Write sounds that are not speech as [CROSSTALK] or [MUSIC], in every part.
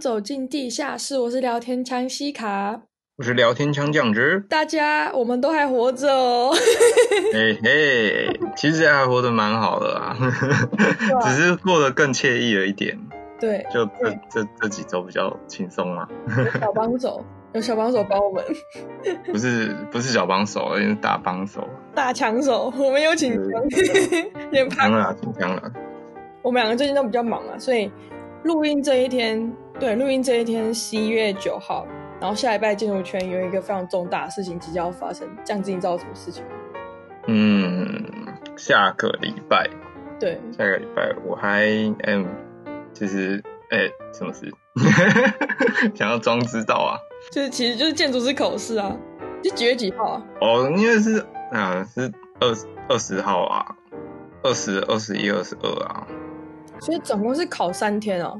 走进地下室。我是聊天枪西卡，我是聊天枪酱汁。大家，我们都还活着哦。嘿 [LAUGHS] 嘿，其实还活得蛮好的啊，[LAUGHS] 只是过得更惬意了一点。对，就这这这几周比较轻松嘛。小帮手，[LAUGHS] 有小帮手帮我们。不是不是小帮手，是大帮手。大枪手，我们有请。紧张了，紧张了。我们两个最近都比较忙啊，所以。录音这一天，对，录音这一天十一月九号，然后下礼拜建筑圈有一个非常重大的事情即将要发生，这样子你知道什么事情吗？嗯，下个礼拜，对，下个礼拜我还嗯，其实哎，什么事？[LAUGHS] 想要装知道啊？就是其实就是建筑师考试啊，就几月几号啊？哦，因为是啊，是二二十号啊，二十二十一二十二啊。所以总共是考三天哦。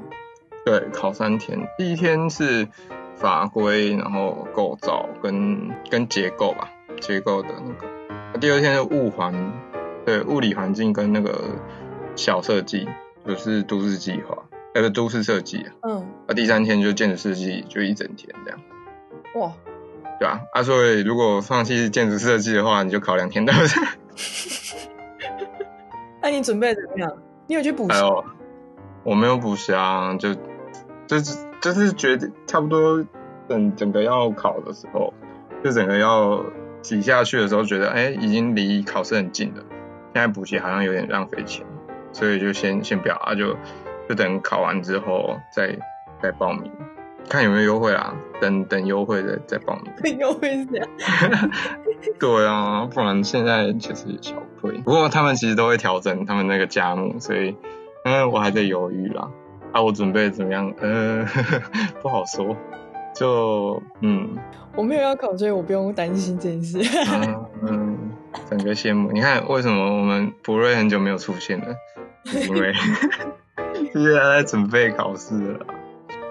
对，考三天。第一天是法规，然后构造跟跟结构吧，结构的那个。第二天是物环，对，物理环境跟那个小设计，就是都市计划，那个都市设计。嗯。啊，第三天就建筑设计，就一整天这样。哇。对啊，啊，所以如果放弃建筑设计的话，你就考两天，对不对？那你准备怎么样？你有去补习？我没有补习啊，就就是就是觉得差不多等整个要考的时候，就整个要挤下去的时候，觉得哎，已经离考试很近了。现在补习好像有点浪费钱，所以就先先不要啊，就就等考完之后再再报名，看有没有优惠啦。等等优惠的再报名。优惠是这样？[LAUGHS] 对啊，不然现在确实小亏。不过他们其实都会调整他们那个价目，所以。嗯，我还在犹豫啦。啊，我准备怎么样？嗯，[LAUGHS] 不好说。就嗯，我没有要考，所以我不用担心这件事。嗯，嗯，整个羡慕。你看，为什么我们博瑞很久没有出现了？因为现在在准备考试了。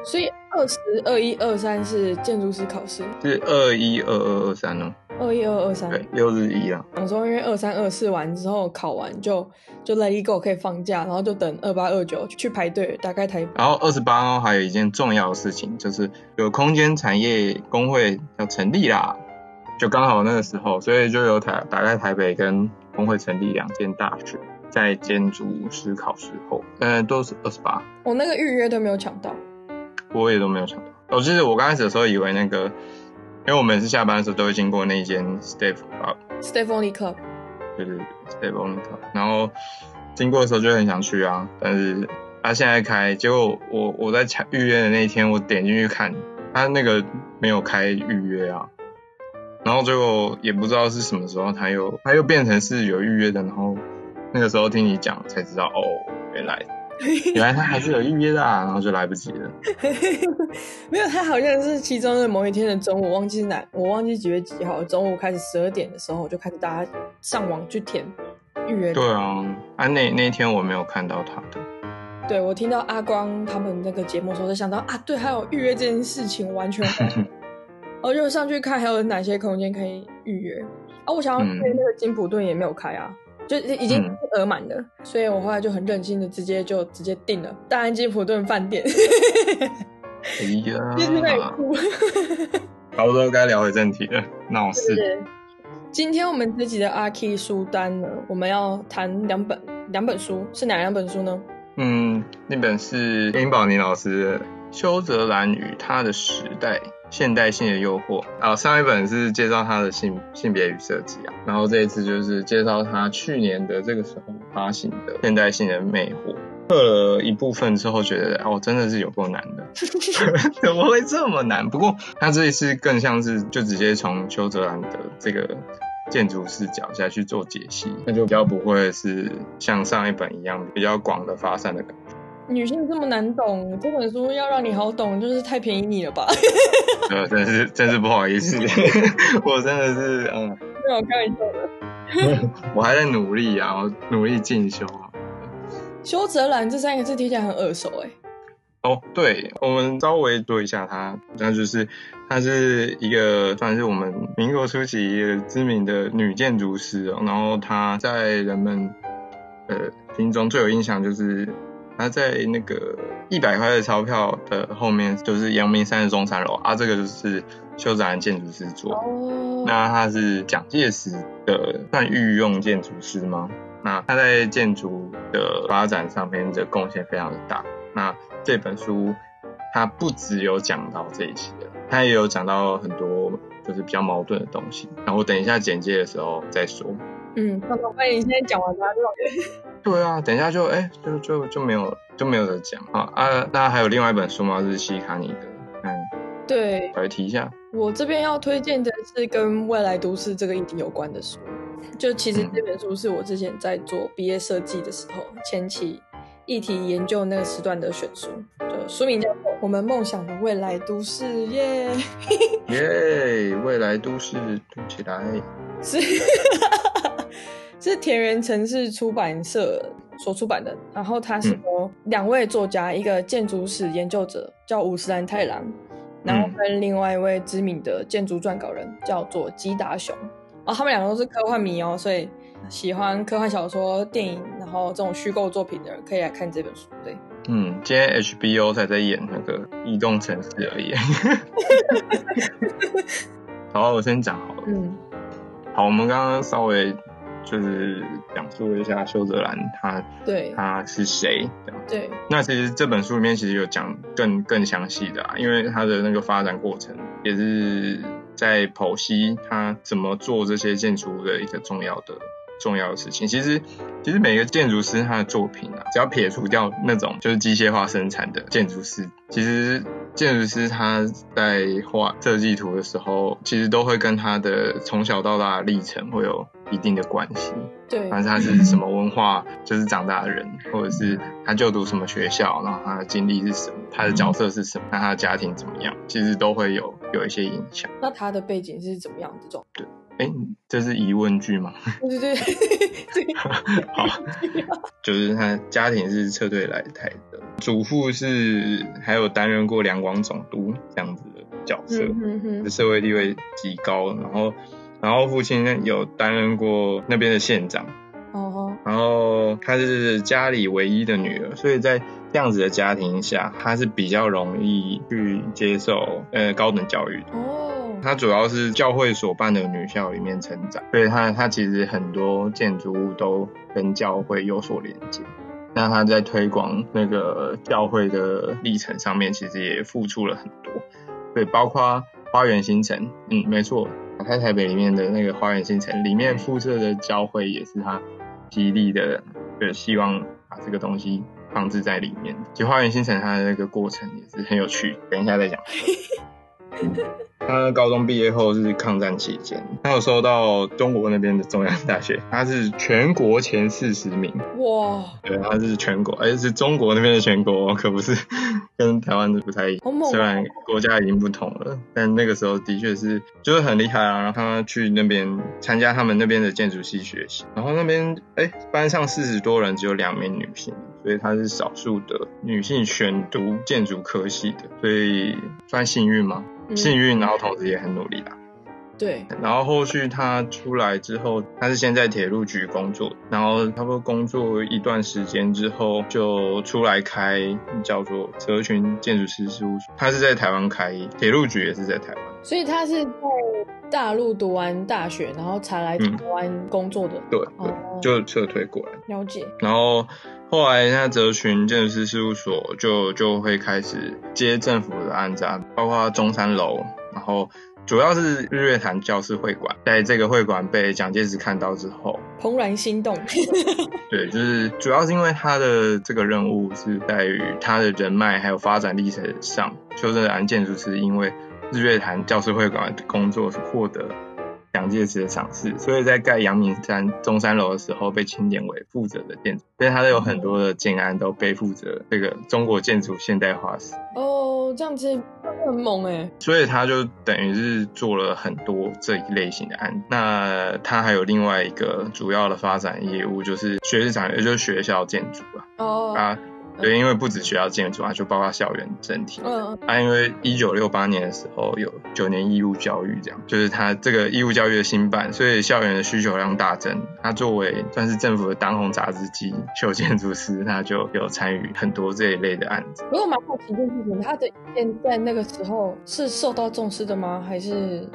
所以二十二一二三是建筑师考试？是二一二二二三哦。二一二二三，对，六日一啊。想说，因为二三二四完之后考完就就 let it go 可以放假，然后就等二八二九去排队打开台。然后二十八号还有一件重要的事情，就是有空间产业工会要成立啦，就刚好那个时候，所以就有台打开台北跟工会成立两间大学，在建筑师考试后，嗯，都是二十八。我那个预约都没有抢到，我也都没有抢到。我其实我刚开始的时候以为那个。因为我每次下班的时候都会经过那一间 Staff Staff Only Club，对对对 Only Club，然后经过的时候就很想去啊，但是他现在开，结果我我在抢预约的那一天，我点进去看，他那个没有开预约啊，然后最后也不知道是什么时候他又他又变成是有预约的，然后那个时候听你讲才知道哦，原来。原来他还是有预约的啊，然后就来不及了。[LAUGHS] 没有，他好像是其中的某一天的中午，忘记是哪，我忘记几月几号。中午开始十二点的时候，就开始大家上网去填预约。对啊，啊那那天我没有看到他的。对，我听到阿光他们那个节目的时候，就想到啊，对，还有预约这件事情，完全。[LAUGHS] 我就上去看还有哪些空间可以预约。啊，我想要去那个金普顿也没有开啊。嗯就已经额满了，嗯，所以我后来就很任性的直接就直接订了大安金普顿饭店。哎呀，[LAUGHS] 就是在哭。差不多该聊回正题了，那我是。今天我们这集的阿 Key 书单呢，我们要谈两本两本书，是哪两本书呢？嗯，那本是林宝尼老师的《邱泽兰与他的时代》。现代性的诱惑啊，上一本是介绍他的性性别与设计啊，然后这一次就是介绍他去年的这个时候发行的现代性的魅惑。测了一部分之后，觉得哦，真的是有够难的，[LAUGHS] 怎么会这么难？不过他这一次更像是就直接从邱泽兰的这个建筑视角下去做解析，那就比较不会是像上一本一样比较广的发散的感觉。女性这么难懂，这本书要让你好懂，就是太便宜你了吧？呃，真是真是不好意思，[LAUGHS] 我真的是嗯，没有开玩笑的。我还在努力啊，我努力进修啊。修泽兰这三个字听起来很耳熟哎。哦，对，我们稍微说一下他，那就是她是一个算是我们民国初期知名的女建筑师哦，然后她在人们呃心中最有印象就是。他在那个一百块的钞票的后面就是阳明山的中山楼啊，这个就是修泽兰建筑师做的。哦。那他是蒋介石的算御用建筑师吗？那他在建筑的发展上面的贡献非常的大。那这本书他不只有讲到这一些，他也有讲到很多就是比较矛盾的东西。那我等一下简介的时候再说。嗯，欢迎你现在讲完他就。[LAUGHS] 对啊，等一下就哎，就就就没有就没有得讲啊啊！那还有另外一本书吗？日西卡尼的，嗯，对，我来提一下。我这边要推荐的是跟未来都市这个议题有关的书。就其实这本书是我之前在做毕业设计的时候，前期议题研究那个时段的选书。就书名叫做《我们梦想的未来都市》，耶耶，未来都市读起来 [LAUGHS] 是。是田园城市出版社所出版的，然后它是由两位作家，一个建筑史研究者叫五十岚太郎，然后跟另外一位知名的建筑撰稿人叫做吉达雄，然后他们两个都是科幻迷哦，所以喜欢科幻小说、电影，然后这种虚构作品的人可以来看这本书。对，嗯，今天 HBO 才在演那个移动城市而已。[LAUGHS] 好，我先讲好了。嗯，好，我们刚刚稍微。就是讲述一下修泽兰他对他是谁这样。对，那其实这本书里面其实有讲更更详细的啊，因为他的那个发展过程也是在剖析他怎么做这些建筑的一个重要的重要的事情。其实其实每个建筑师他的作品啊，只要撇除掉那种就是机械化生产的建筑师，其实建筑师他在画设计图的时候，其实都会跟他的从小到大的历程会有。一定的关系，对，反正他是什么文化，就是长大的人，或者是他就读什么学校，然后他的经历是什么，他的角色是什么，那他的家庭怎么样，其实都会有有一些影响。那他的背景是怎么样？这种对，哎，这是疑问句吗？[LAUGHS] 对对对，[LAUGHS] 好，就是他家庭是撤退来台的，祖父是还有担任过两广总督这样子的角色，嗯哼，社会地位极高，然后。然后父亲，有担任过那边的县长，哦、uh，huh. 然后她是家里唯一的女儿，所以在这样子的家庭下，她是比较容易去接受呃高等教育的。哦，她主要是教会所办的女校里面成长，所以她她其实很多建筑物都跟教会有所连接。那她在推广那个教会的历程上面，其实也付出了很多，对，包括花园新城，嗯，没错。在台北里面的那个花园新城里面附设的交汇也是他极力的，就希望把这个东西放置在里面。其实花园新城它的那个过程也是很有趣，等一下再讲。[LAUGHS] [LAUGHS] 他高中毕业后是抗战期间，他有收到中国那边的中央大学，他是全国前四十名。哇！对，他是全国，而且是中国那边的全国，可不是跟台湾的不太一样。哦、虽然国家已经不同了，但那个时候的确是就是很厉害啊。然后他去那边参加他们那边的建筑系学习，然后那边哎班上四十多人只有两名女性，所以他是少数的女性选读建筑科系的，所以算幸运吗？幸运，然后同时也很努力啦。对，然后后续他出来之后，他是先在铁路局工作，然后差不多工作一段时间之后，就出来开叫做泽群建筑师事务所。他是在台湾开，铁路局也是在台湾。所以他是在大陆读完大学，然后才来台湾工作的。嗯、对，对哦、就撤退过来。了解。然后后来那泽群建筑师事务所就就会开始接政府的案子，包括中山楼，然后。主要是日月潭教师会馆，在这个会馆被蒋介石看到之后，怦然心动。[LAUGHS] 对，就是主要是因为他的这个任务是在于他的人脉还有发展历程上，邱泽兰建筑师因为日月潭教师会馆的工作是获得蒋介石的赏识，所以在盖阳明山中山楼的时候被钦点为负责的建筑，所以他有很多的建案都背负着这个中国建筑现代化史。哦，这样子很猛哎！所以他就等于是做了很多这一类型的案。那他还有另外一个主要的发展业务，就是学士长，也就是学校建筑啊。哦。啊。对，因为不止学校建筑啊，就包括校园整体。嗯，啊，因为一九六八年的时候有九年义务教育，这样就是它这个义务教育的新办，所以校园的需求量大增。它作为算是政府的当红杂志机，秀建筑师，他就有参与很多这一类的案子。不过蛮好奇一件事情，他的意见在那个时候是受到重视的吗？还是？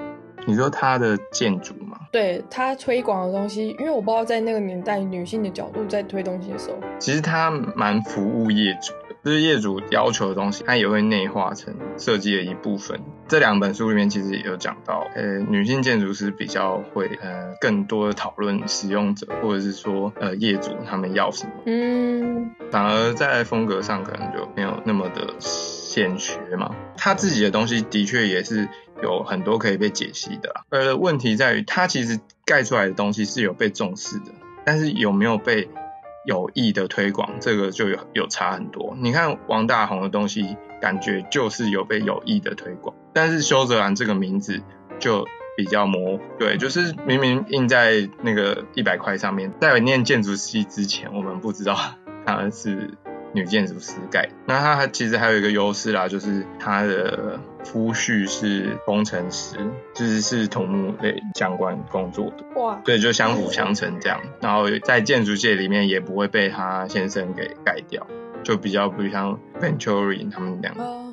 你说他的建筑吗？对，他推广的东西，因为我不知道在那个年代女性的角度在推东西的时候，其实他蛮服务业主的，就是业主要求的东西，他也会内化成设计的一部分。这两本书里面其实也有讲到，呃，女性建筑师比较会呃更多的讨论使用者或者是说呃业主他们要什么，嗯，反而在风格上可能就没有那么的显学嘛。他自己的东西的确也是。有很多可以被解析的，呃问题在于，它其实盖出来的东西是有被重视的，但是有没有被有意的推广，这个就有有差很多。你看王大閎的东西，感觉就是有被有意的推广，但是修泽兰这个名字就比较模糊。对，就是明明印在那个一百块上面，在念建筑系之前，我们不知道他是。女建筑师盖，那她其实还有一个优势啦，就是他的夫婿是工程师，就是是土木类相关工作的，哇，对，就相辅相成这样，然后在建筑界里面也不会被他先生给盖掉，就比较不像 Venturi 他们这样。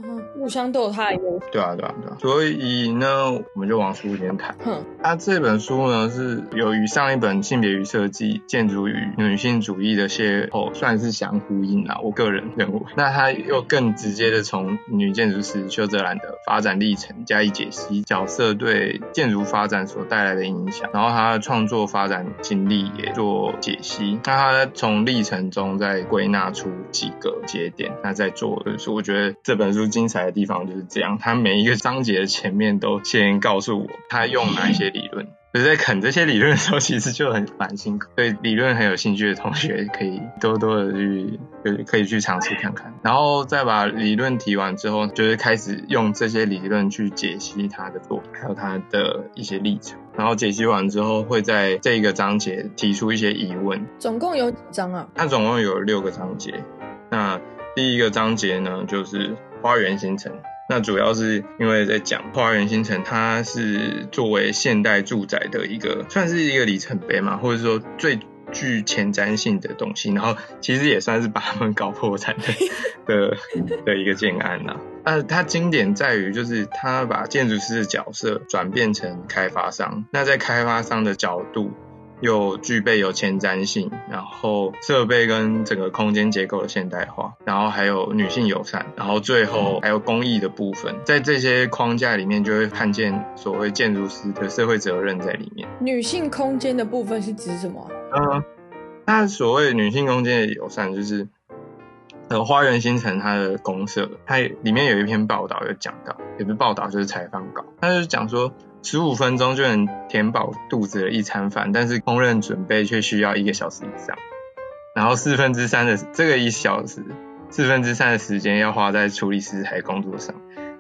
互相都有它的优势。对啊，对啊，对啊。所以呢，我们就往书里面谈。哼，它这本书呢，是由于上一本性别与设计、建筑与女性主义的邂逅，算是相呼应啦。我个人认为，那它又更直接的从女建筑师修泽兰的发展历程加以解析，角色对建筑发展所带来的影响，然后她的创作发展经历也做解析。那她从历程中再归纳出几个节点，那再做的是，我觉得这本书精彩的地方就是这样，他每一个章节的前面都先告诉我他用哪一些理论。就是在啃这些理论的时候，其实就很蛮辛苦。对理论很有兴趣的同学，可以多多的去，可以去尝试看看。然后再把理论提完之后，就是开始用这些理论去解析他的作品，还有他的一些历程。然后解析完之后，会在这一个章节提出一些疑问。总共有几章啊？它总共有六个章节。那第一个章节呢，就是。花园新城，那主要是因为在讲花园新城，它是作为现代住宅的一个，算是一个里程碑嘛，或者说最具前瞻性的东西。然后其实也算是把他们搞破产的 [LAUGHS] 的的一个建案呐。那它经典在于，就是它把建筑师的角色转变成开发商，那在开发商的角度。又具备有前瞻性，然后设备跟整个空间结构的现代化，然后还有女性友善，然后最后还有公益的部分，在这些框架里面就会看见所谓建筑师的社会责任在里面。女性空间的部分是指什么？嗯，那所谓女性空间的友善，就是呃花园新城它的公社，它里面有一篇报道有讲到，也不是报道就是采访稿，它就是讲说。十五分钟就能填饱肚子的一餐饭，但是烹饪准备却需要一个小时以上。然后四分之三的这个一小时，四分之三的时间要花在处理食材工作上，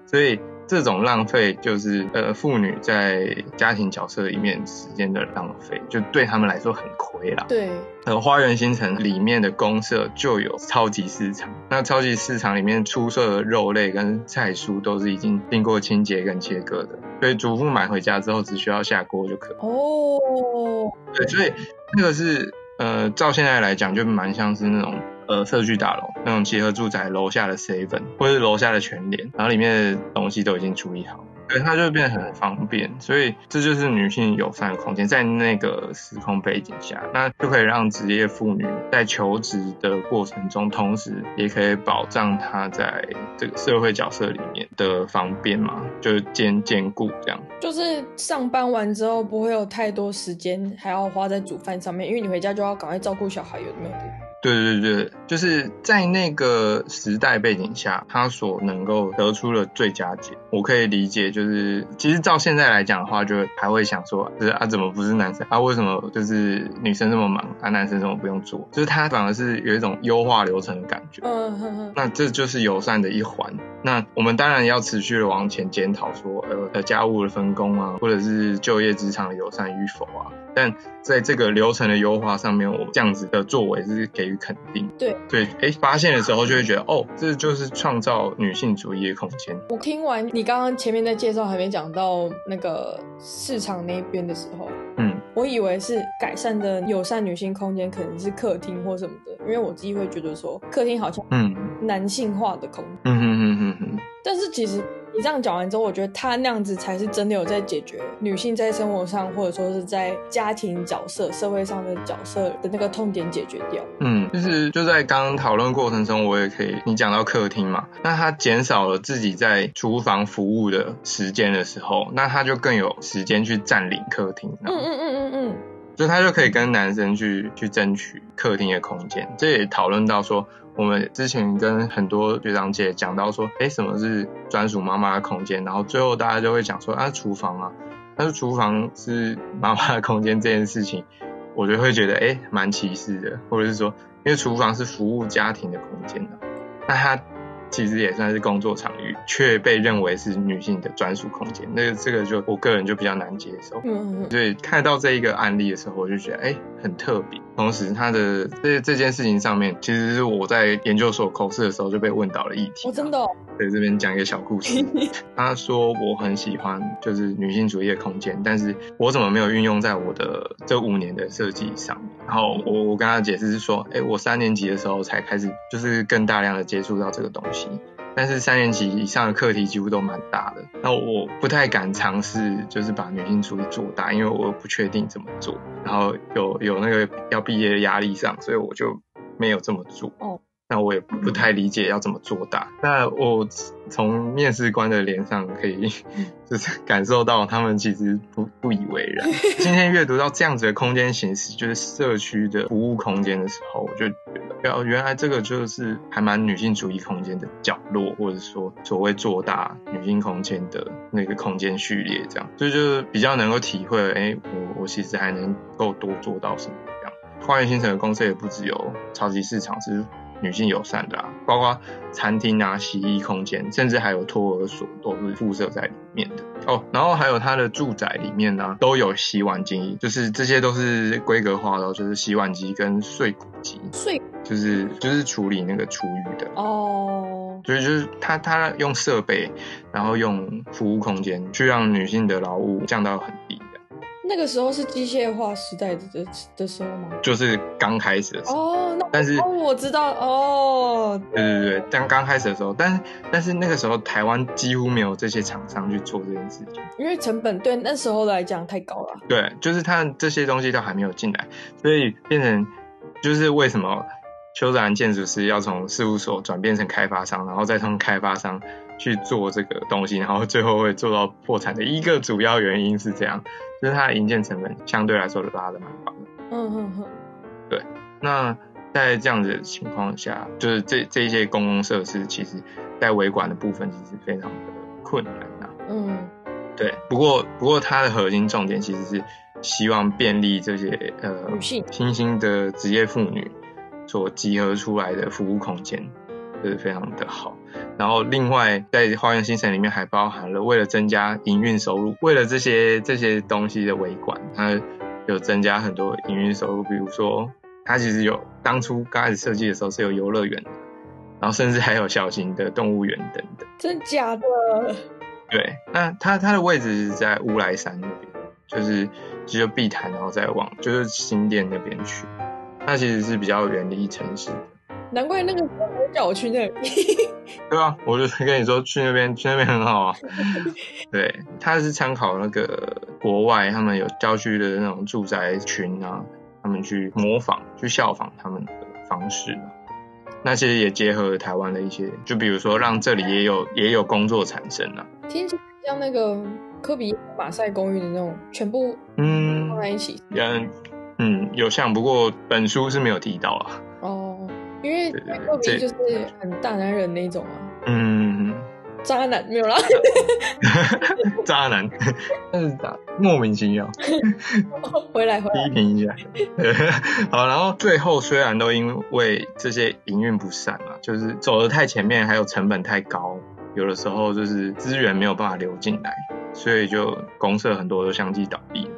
所以。这种浪费就是呃妇女在家庭角色里面时间的浪费，就对他们来说很亏啦。对，呃，花园新城里面的公社就有超级市场，那超级市场里面出售的肉类跟菜蔬都是已经经过清洁跟切割的，所以主妇买回家之后只需要下锅就可以。哦，对，所以那个是呃照现在来讲就蛮像是那种。呃，社区大楼那种集合住宅楼下的 seven 或是楼下的全联，然后里面的东西都已经处理好，对，它就会变得很方便。所以这就是女性友善的空间，在那个时空背景下，那就可以让职业妇女在求职的过程中，同时也可以保障她在这个社会角色里面的方便嘛，就是兼兼顾这样。就是上班完之后不会有太多时间还要花在煮饭上面，因为你回家就要赶快照顾小孩，有没有？对对对，就是在那个时代背景下，他所能够得出的最佳解，我可以理解。就是其实照现在来讲的话，就还会想说，就是啊，怎么不是男生啊？为什么就是女生这么忙啊，男生怎么不用做？就是他反而是有一种优化流程的感觉。嗯哼哼。那这就是友善的一环。那我们当然要持续的往前检讨，说呃家务的分工啊，或者是就业职场的友善与否啊。但在这个流程的优化上面，我这样子的作为是给予肯定。对对，哎，发现的时候就会觉得，哦，这就是创造女性主义的空间。我听完你刚刚前面在介绍还没讲到那个市场那边的时候，嗯，我以为是改善的友善女性空间可能是客厅或什么的，因为我自己会觉得说客厅好像嗯男性化的空间，嗯哼哼哼哼，但是其实。你这样讲完之后，我觉得他那样子才是真的有在解决女性在生活上，或者说是在家庭角色、社会上的角色的那个痛点解决掉。嗯，就是就在刚刚讨论过程中，我也可以，你讲到客厅嘛，那他减少了自己在厨房服务的时间的时候，那他就更有时间去占领客厅。嗯嗯嗯嗯嗯，就他就可以跟男生去去争取客厅的空间。这也讨论到说。我们之前跟很多学长姐讲到说，哎，什么是专属妈妈的空间？然后最后大家就会讲说，啊，厨房啊，但是厨房是妈妈的空间这件事情，我就会觉得，哎，蛮歧视的，或者是说，因为厨房是服务家庭的空间的，那他。其实也算是工作场域，却被认为是女性的专属空间。那个这个就我个人就比较难接受。嗯嗯。所以看到这一个案例的时候，我就觉得哎，很特别。同时，他的这这件事情上面，其实是我在研究所口试的时候就被问到了议题。我真的哦。在这边讲一个小故事。[LAUGHS] 他说我很喜欢就是女性主义的空间，但是我怎么没有运用在我的这五年的设计上面？然后我我跟他解释是说，哎，我三年级的时候才开始，就是更大量的接触到这个东西。但是三年级以上的课题几乎都蛮大的，那我不太敢尝试，就是把女性主义做大，因为我不确定怎么做，然后有有那个要毕业的压力上，所以我就没有这么做。哦。那我也不太理解要怎么做大。那我从面试官的脸上可以，[LAUGHS] 就是感受到他们其实不不以为然。[LAUGHS] 今天阅读到这样子的空间形式，就是社区的服务空间的时候，我就觉得，哦，原来这个就是还蛮女性主义空间的角落，或者说所谓做大女性空间的那个空间序列，这样，所以就是比较能够体会，哎、欸，我我其实还能够多做到什么这样。花园新城的公司也不只有超级市场，是。女性友善的啊，包括餐厅啊、洗衣空间，甚至还有托儿所，都是附设在里面的哦。然后还有它的住宅里面呢，都有洗碗机，就是这些都是规格化的，就是洗碗机跟碎骨机，碎就是就是处理那个厨余的哦。所以就是他他用设备，然后用服务空间去让女性的劳务降到很低。那个时候是机械化时代的的时候吗？就是刚开始的时候。但是哦，我知道哦。对对对，刚刚开始的时候，但是但是那个时候台湾几乎没有这些厂商去做这件事情，因为成本对那时候来讲太高了。对，就是他这些东西都还没有进来，所以变成就是为什么邱泽兰建筑师要从事务所转变成开发商，然后再从开发商去做这个东西，然后最后会做到破产的一个主要原因是这样。就是它的营建成本相对来说拉的蛮高的。嗯嗯嗯。对，那在这样子的情况下，就是这这些公共设施，其实在维管的部分其实非常的困难呐。嗯。对，不过不过它的核心重点其实是希望便利这些呃女性新兴的职业妇女所集合出来的服务空间，就是非常的好。然后，另外在花园新城里面还包含了，为了增加营运收入，为了这些这些东西的维管，它有增加很多营运收入。比如说，它其实有当初刚开始设计的时候是有游乐园，然后甚至还有小型的动物园等等。真假的？对，那它它的位置是在乌来山那边，就是只有碧潭，然后再往就是新店那边去，它其实是比较远离城市。难怪那个时候叫我去那里。对啊，我就跟你说去那边，去那边很好啊。[LAUGHS] 对，他是参考那个国外他们有郊区的那种住宅群啊，他们去模仿、去效仿他们的方式。那其实也结合了台湾的一些，就比如说让这里也有也有工作产生啊。听起来像那个科比马赛公寓的那种，全部嗯放在一起。嗯嗯，有像，不过本书是没有提到啊。哦。因为科比就是很大男人那种啊，嗯，渣男没有啦，[LAUGHS] 渣男，但是咋莫名其妙，回来回来。批评一下，[LAUGHS] 好，然后最后虽然都因为这些营运不善嘛，就是走得太前面，还有成本太高，有的时候就是资源没有办法流进来，所以就公社很多都相继倒闭。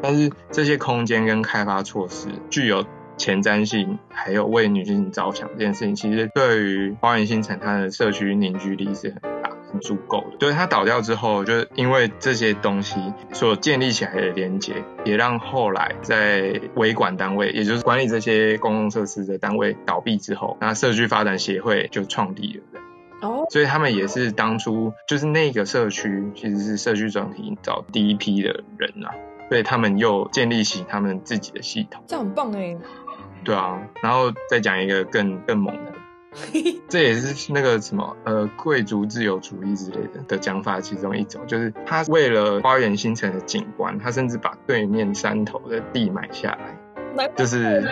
但是这些空间跟开发措施具有前瞻性，还有为女性着想这件事情，其实对于花园新城它的社区凝聚力是很大、很足够的。对，它倒掉之后，就因为这些东西所建立起来的连接，也让后来在维管单位，也就是管理这些公共设施的单位倒闭之后，那社区发展协会就创立了。哦，所以他们也是当初就是那个社区其实是社区转型找第一批的人啊。所以他们又建立起他们自己的系统，这很棒哎。对啊，然后再讲一个更更猛的，[LAUGHS] 这也是那个什么呃贵族自由主义之类的的讲法其中一种，就是他为了花园新城的景观，他甚至把对面山头的地买下来，就是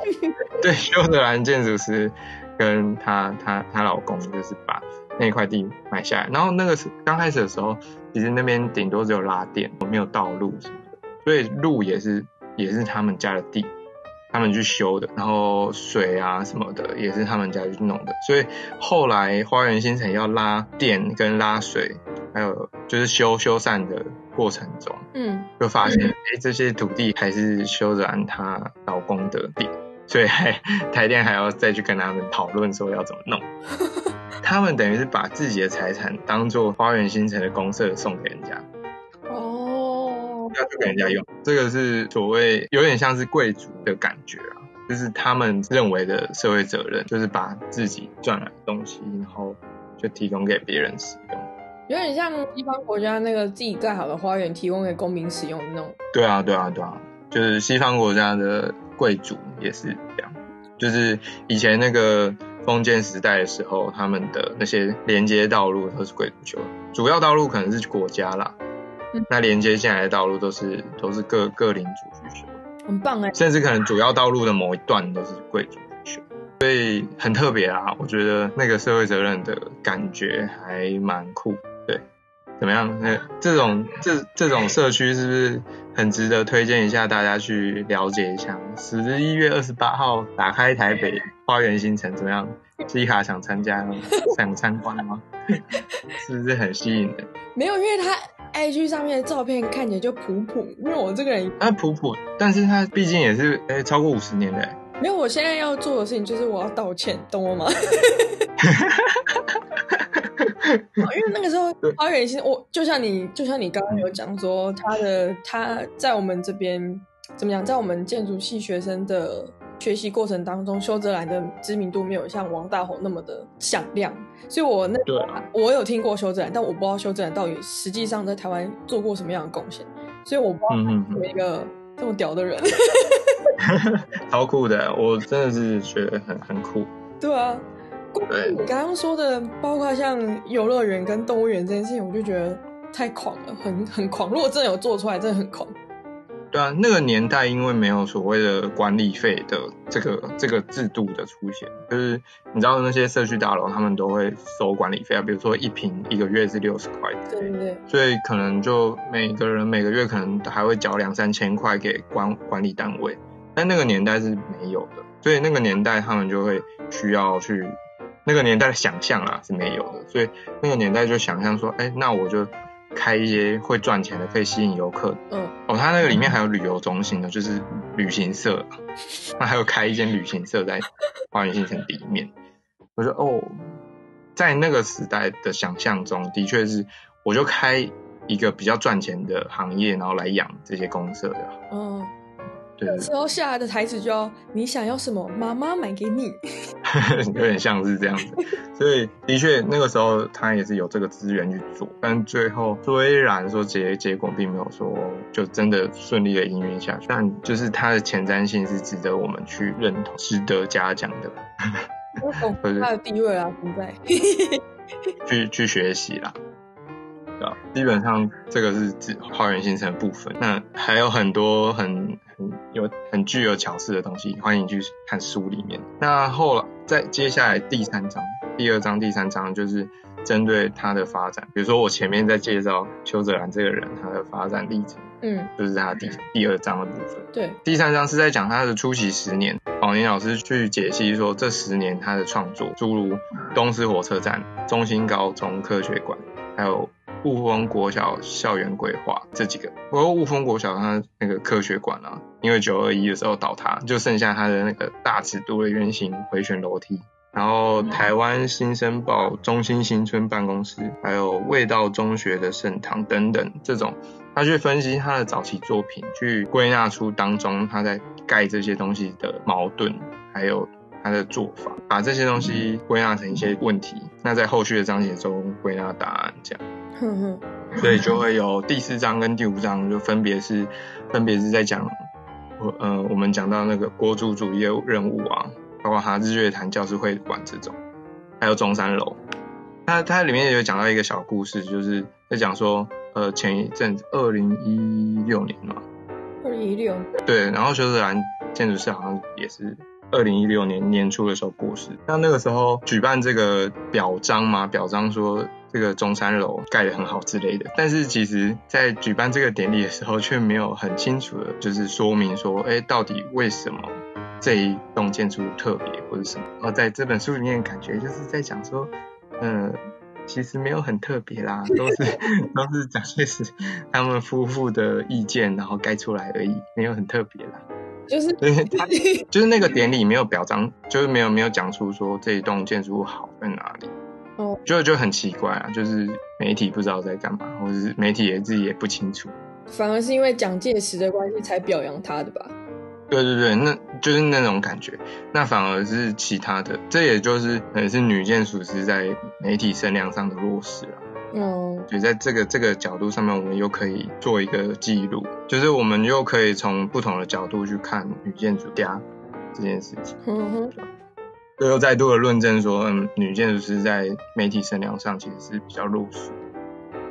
[LAUGHS] 对修德兰建筑师跟他他他老公就是把那块地买下来，然后那个是刚开始的时候，其实那边顶多只有拉电，没有道路什么的。所以路也是也是他们家的地，他们去修的，然后水啊什么的也是他们家去弄的。所以后来花园新城要拉电跟拉水，还有就是修修缮的过程中，嗯，就发现哎、欸、这些土地还是修德兰她老公的地，所以还台电还要再去跟他们讨论说要怎么弄。[LAUGHS] 他们等于是把自己的财产当做花园新城的公社送给人家。要去给人家用，这个是所谓有点像是贵族的感觉啊，就是他们认为的社会责任，就是把自己赚来的东西，然后就提供给别人使用，有点像西方国家那个自己盖好的花园提供给公民使用的那种。对啊，对啊，对啊，就是西方国家的贵族也是这样，就是以前那个封建时代的时候，他们的那些连接道路都是贵族修，主要道路可能是国家啦。那连接进来的道路都是都是各各领主去修，很棒哎，甚至可能主要道路的某一段都是贵族去修，所以很特别啊。我觉得那个社会责任的感觉还蛮酷，对，怎么样？那这种这这种社区是不是很值得推荐一下大家去了解一下？十一月二十八号打开台北花园新城，怎么样？西卡想参加吗？想参观吗？[LAUGHS] 是不是很吸引人？没有，因为他。IG 上面的照片看起来就普普，因为我这个人啊普普，但是他毕竟也是诶、欸、超过五十年的。没有，我现在要做的事情就是我要道歉，懂我吗？[LAUGHS] 因为那个时候花园新，我就像你，就像你刚刚有讲说，他的他在我们这边怎么讲，在我们建筑系学生的。学习过程当中，修泽兰的知名度没有像王大閎那么的响亮，所以我那对我有听过修泽兰，但我不知道修泽兰到底实际上在台湾做过什么样的贡献，所以我不知道有一个这么屌的人，[LAUGHS] 超酷的，我真的是觉得很很酷。对啊，对，你刚刚说的，包括像游乐园跟动物园这件事情，我就觉得太狂了，很很狂。如果真的有做出来，真的很狂。对啊，那个年代因为没有所谓的管理费的这个这个制度的出现，就是你知道那些社区大楼他们都会收管理费啊，比如说一平一个月是六十块，对对对，所以可能就每个人每个月可能还会缴两三千块给管管理单位，但那个年代是没有的，所以那个年代他们就会需要去那个年代的想象啊是没有的，所以那个年代就想象说，哎，那我就。开一些会赚钱的，可以吸引游客。嗯，哦，它那个里面还有旅游中心的，就是旅行社，那还有开一间旅行社在花园新城里面。我说哦，在那个时代的想象中，的确是，我就开一个比较赚钱的行业，然后来养这些公社的。嗯。对，时候下来的台词就要你想要什么，妈妈买给你，[LAUGHS] 有点像是这样子。所以的确那个时候他也是有这个资源去做，但最后虽然说结结果并没有说就真的顺利的营运下去，但就是它的前瞻性是值得我们去认同、值得嘉奖的。[LAUGHS] 他的地位啊，不在，去去学习啦。对，基本上这个是指花园新城的部分，那还有很多很很有很具有巧思的东西，欢迎去看书里面。那后来再接下来第三章、第二章、第三章就是针对他的发展，比如说我前面在介绍邱泽兰这个人他的发展历程，嗯，就是他第第二章的部分。对，第三章是在讲他的初期十年，宝宁老师去解析说这十年他的创作，诸如东势火车站、中心高中科学馆，还有。雾峰国小校园规划这几个，不过雾峰国小它那个科学馆啊，因为九二一的时候倒塌，就剩下它的那个大尺度的圆形回旋楼梯。然后台湾新生报中心新村办公室，还有味道中学的圣堂等等这种，他去分析他的早期作品，去归纳出当中他在盖这些东西的矛盾，还有他的做法，把这些东西归纳成一些问题，那在后续的章节中归纳答案这样。哼哼，所以就会有第四章跟第五章，就分别是分别是在讲，呃，我们讲到那个国主主义的任务啊，包括他日月潭教师会馆这种，还有中山楼。它它里面有讲到一个小故事，就是在讲说，呃，前一阵子二零一六年嘛，二零一六，对，然后修斯兰建筑师好像也是二零一六年年初的时候过世。那那个时候举办这个表彰嘛，表彰说。这个中山楼盖得很好之类的，但是其实，在举办这个典礼的时候，却没有很清楚的，就是说明说，哎，到底为什么这一栋建筑特别或者什么？然后在这本书里面，感觉就是在讲说，嗯，其实没有很特别啦，都是 [LAUGHS] 都是蒋介石他们夫妇的意见，然后盖出来而已，没有很特别啦。就是，他就是那个典礼没有表彰，就是没有没有讲出说这一栋建筑物好在哪里。哦，就就很奇怪啊，就是媒体不知道在干嘛，或者是媒体也自己也不清楚。反而是因为蒋介石的关系才表扬他的吧？对对对，那就是那种感觉。那反而是其他的，这也就是可能是女建筑师在媒体声量上的弱势啊。嗯，所以在这个这个角度上面，我们又可以做一个记录，就是我们又可以从不同的角度去看女建筑家这件事情。嗯哼。最后再度的论证说，嗯，女建筑师在媒体声量上其实是比较弱势。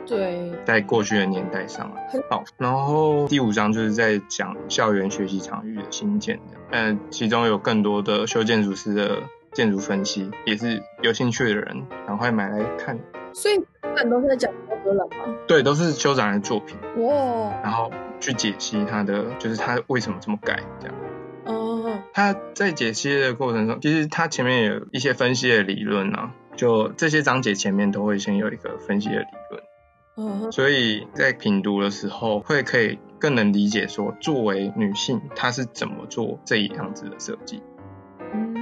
对，在过去的年代上很好。然后第五章就是在讲校园学习场域的新建的，嗯，其中有更多的修建筑师的建筑分析，也是有兴趣的人赶快买来看。所以基本都是在讲邱泽兰吗？对，都是邱泽兰的作品。哇！然后去解析他的，就是他为什么这么改这样。他在解析的过程中，其实他前面有一些分析的理论啊，就这些章节前面都会先有一个分析的理论，嗯，所以在品读的时候会可以更能理解说，作为女性她是怎么做这一样子的设计，嗯，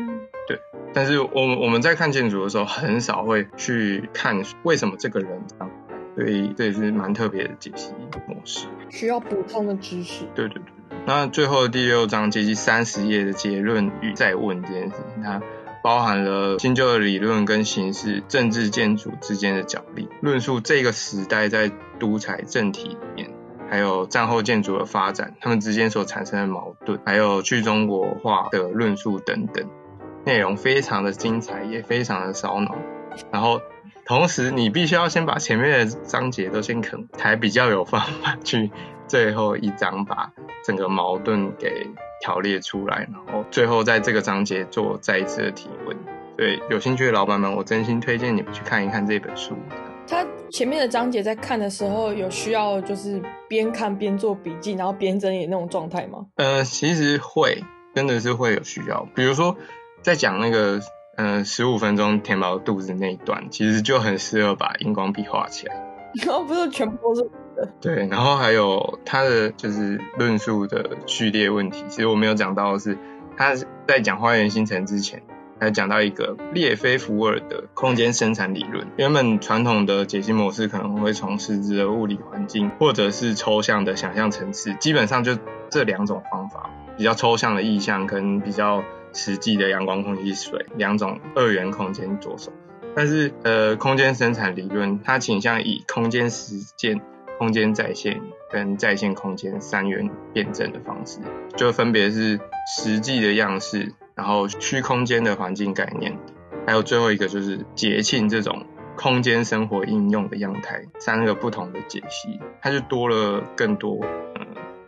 对。但是我们我们在看建筑的时候，很少会去看为什么这个人这样，所以这也是蛮特别的解析模式，需要补充的知识，对对对。那最后第六章接近三十页的结论与再问这件事情，它包含了新旧的理论跟形式、政治建筑之间的角力，论述这个时代在独裁政体里面，还有战后建筑的发展，他们之间所产生的矛盾，还有去中国化的论述等等，内容非常的精彩，也非常的烧脑。然后同时你必须要先把前面的章节都先啃，才比较有方法去最后一章把。整个矛盾给条列出来，然后最后在这个章节做再一次的提问。所以有兴趣的老板们，我真心推荐你们去看一看这本书。他前面的章节在看的时候，有需要就是边看边做笔记，然后边整理那种状态吗？呃，其实会，真的是会有需要。比如说在讲那个呃十五分钟填饱肚子那一段，其实就很适合把荧光笔画起来。[LAUGHS] 然后不是全部都是。对，然后还有他的就是论述的序列问题，其实我没有讲到的是，他在讲花园新城之前，还讲到一个列菲弗尔的空间生产理论。原本传统的解析模式可能会从实质的物理环境，或者是抽象的想象层次，基本上就这两种方法，比较抽象的意象跟比较实际的阳光、空气、水两种二元空间着手。但是呃，空间生产理论它倾向以空间实践。空间再现跟再现空间三元辩证的方式，就分别是实际的样式，然后虚空间的环境概念，还有最后一个就是节庆这种空间生活应用的样态，三个不同的解析，它就多了更多呃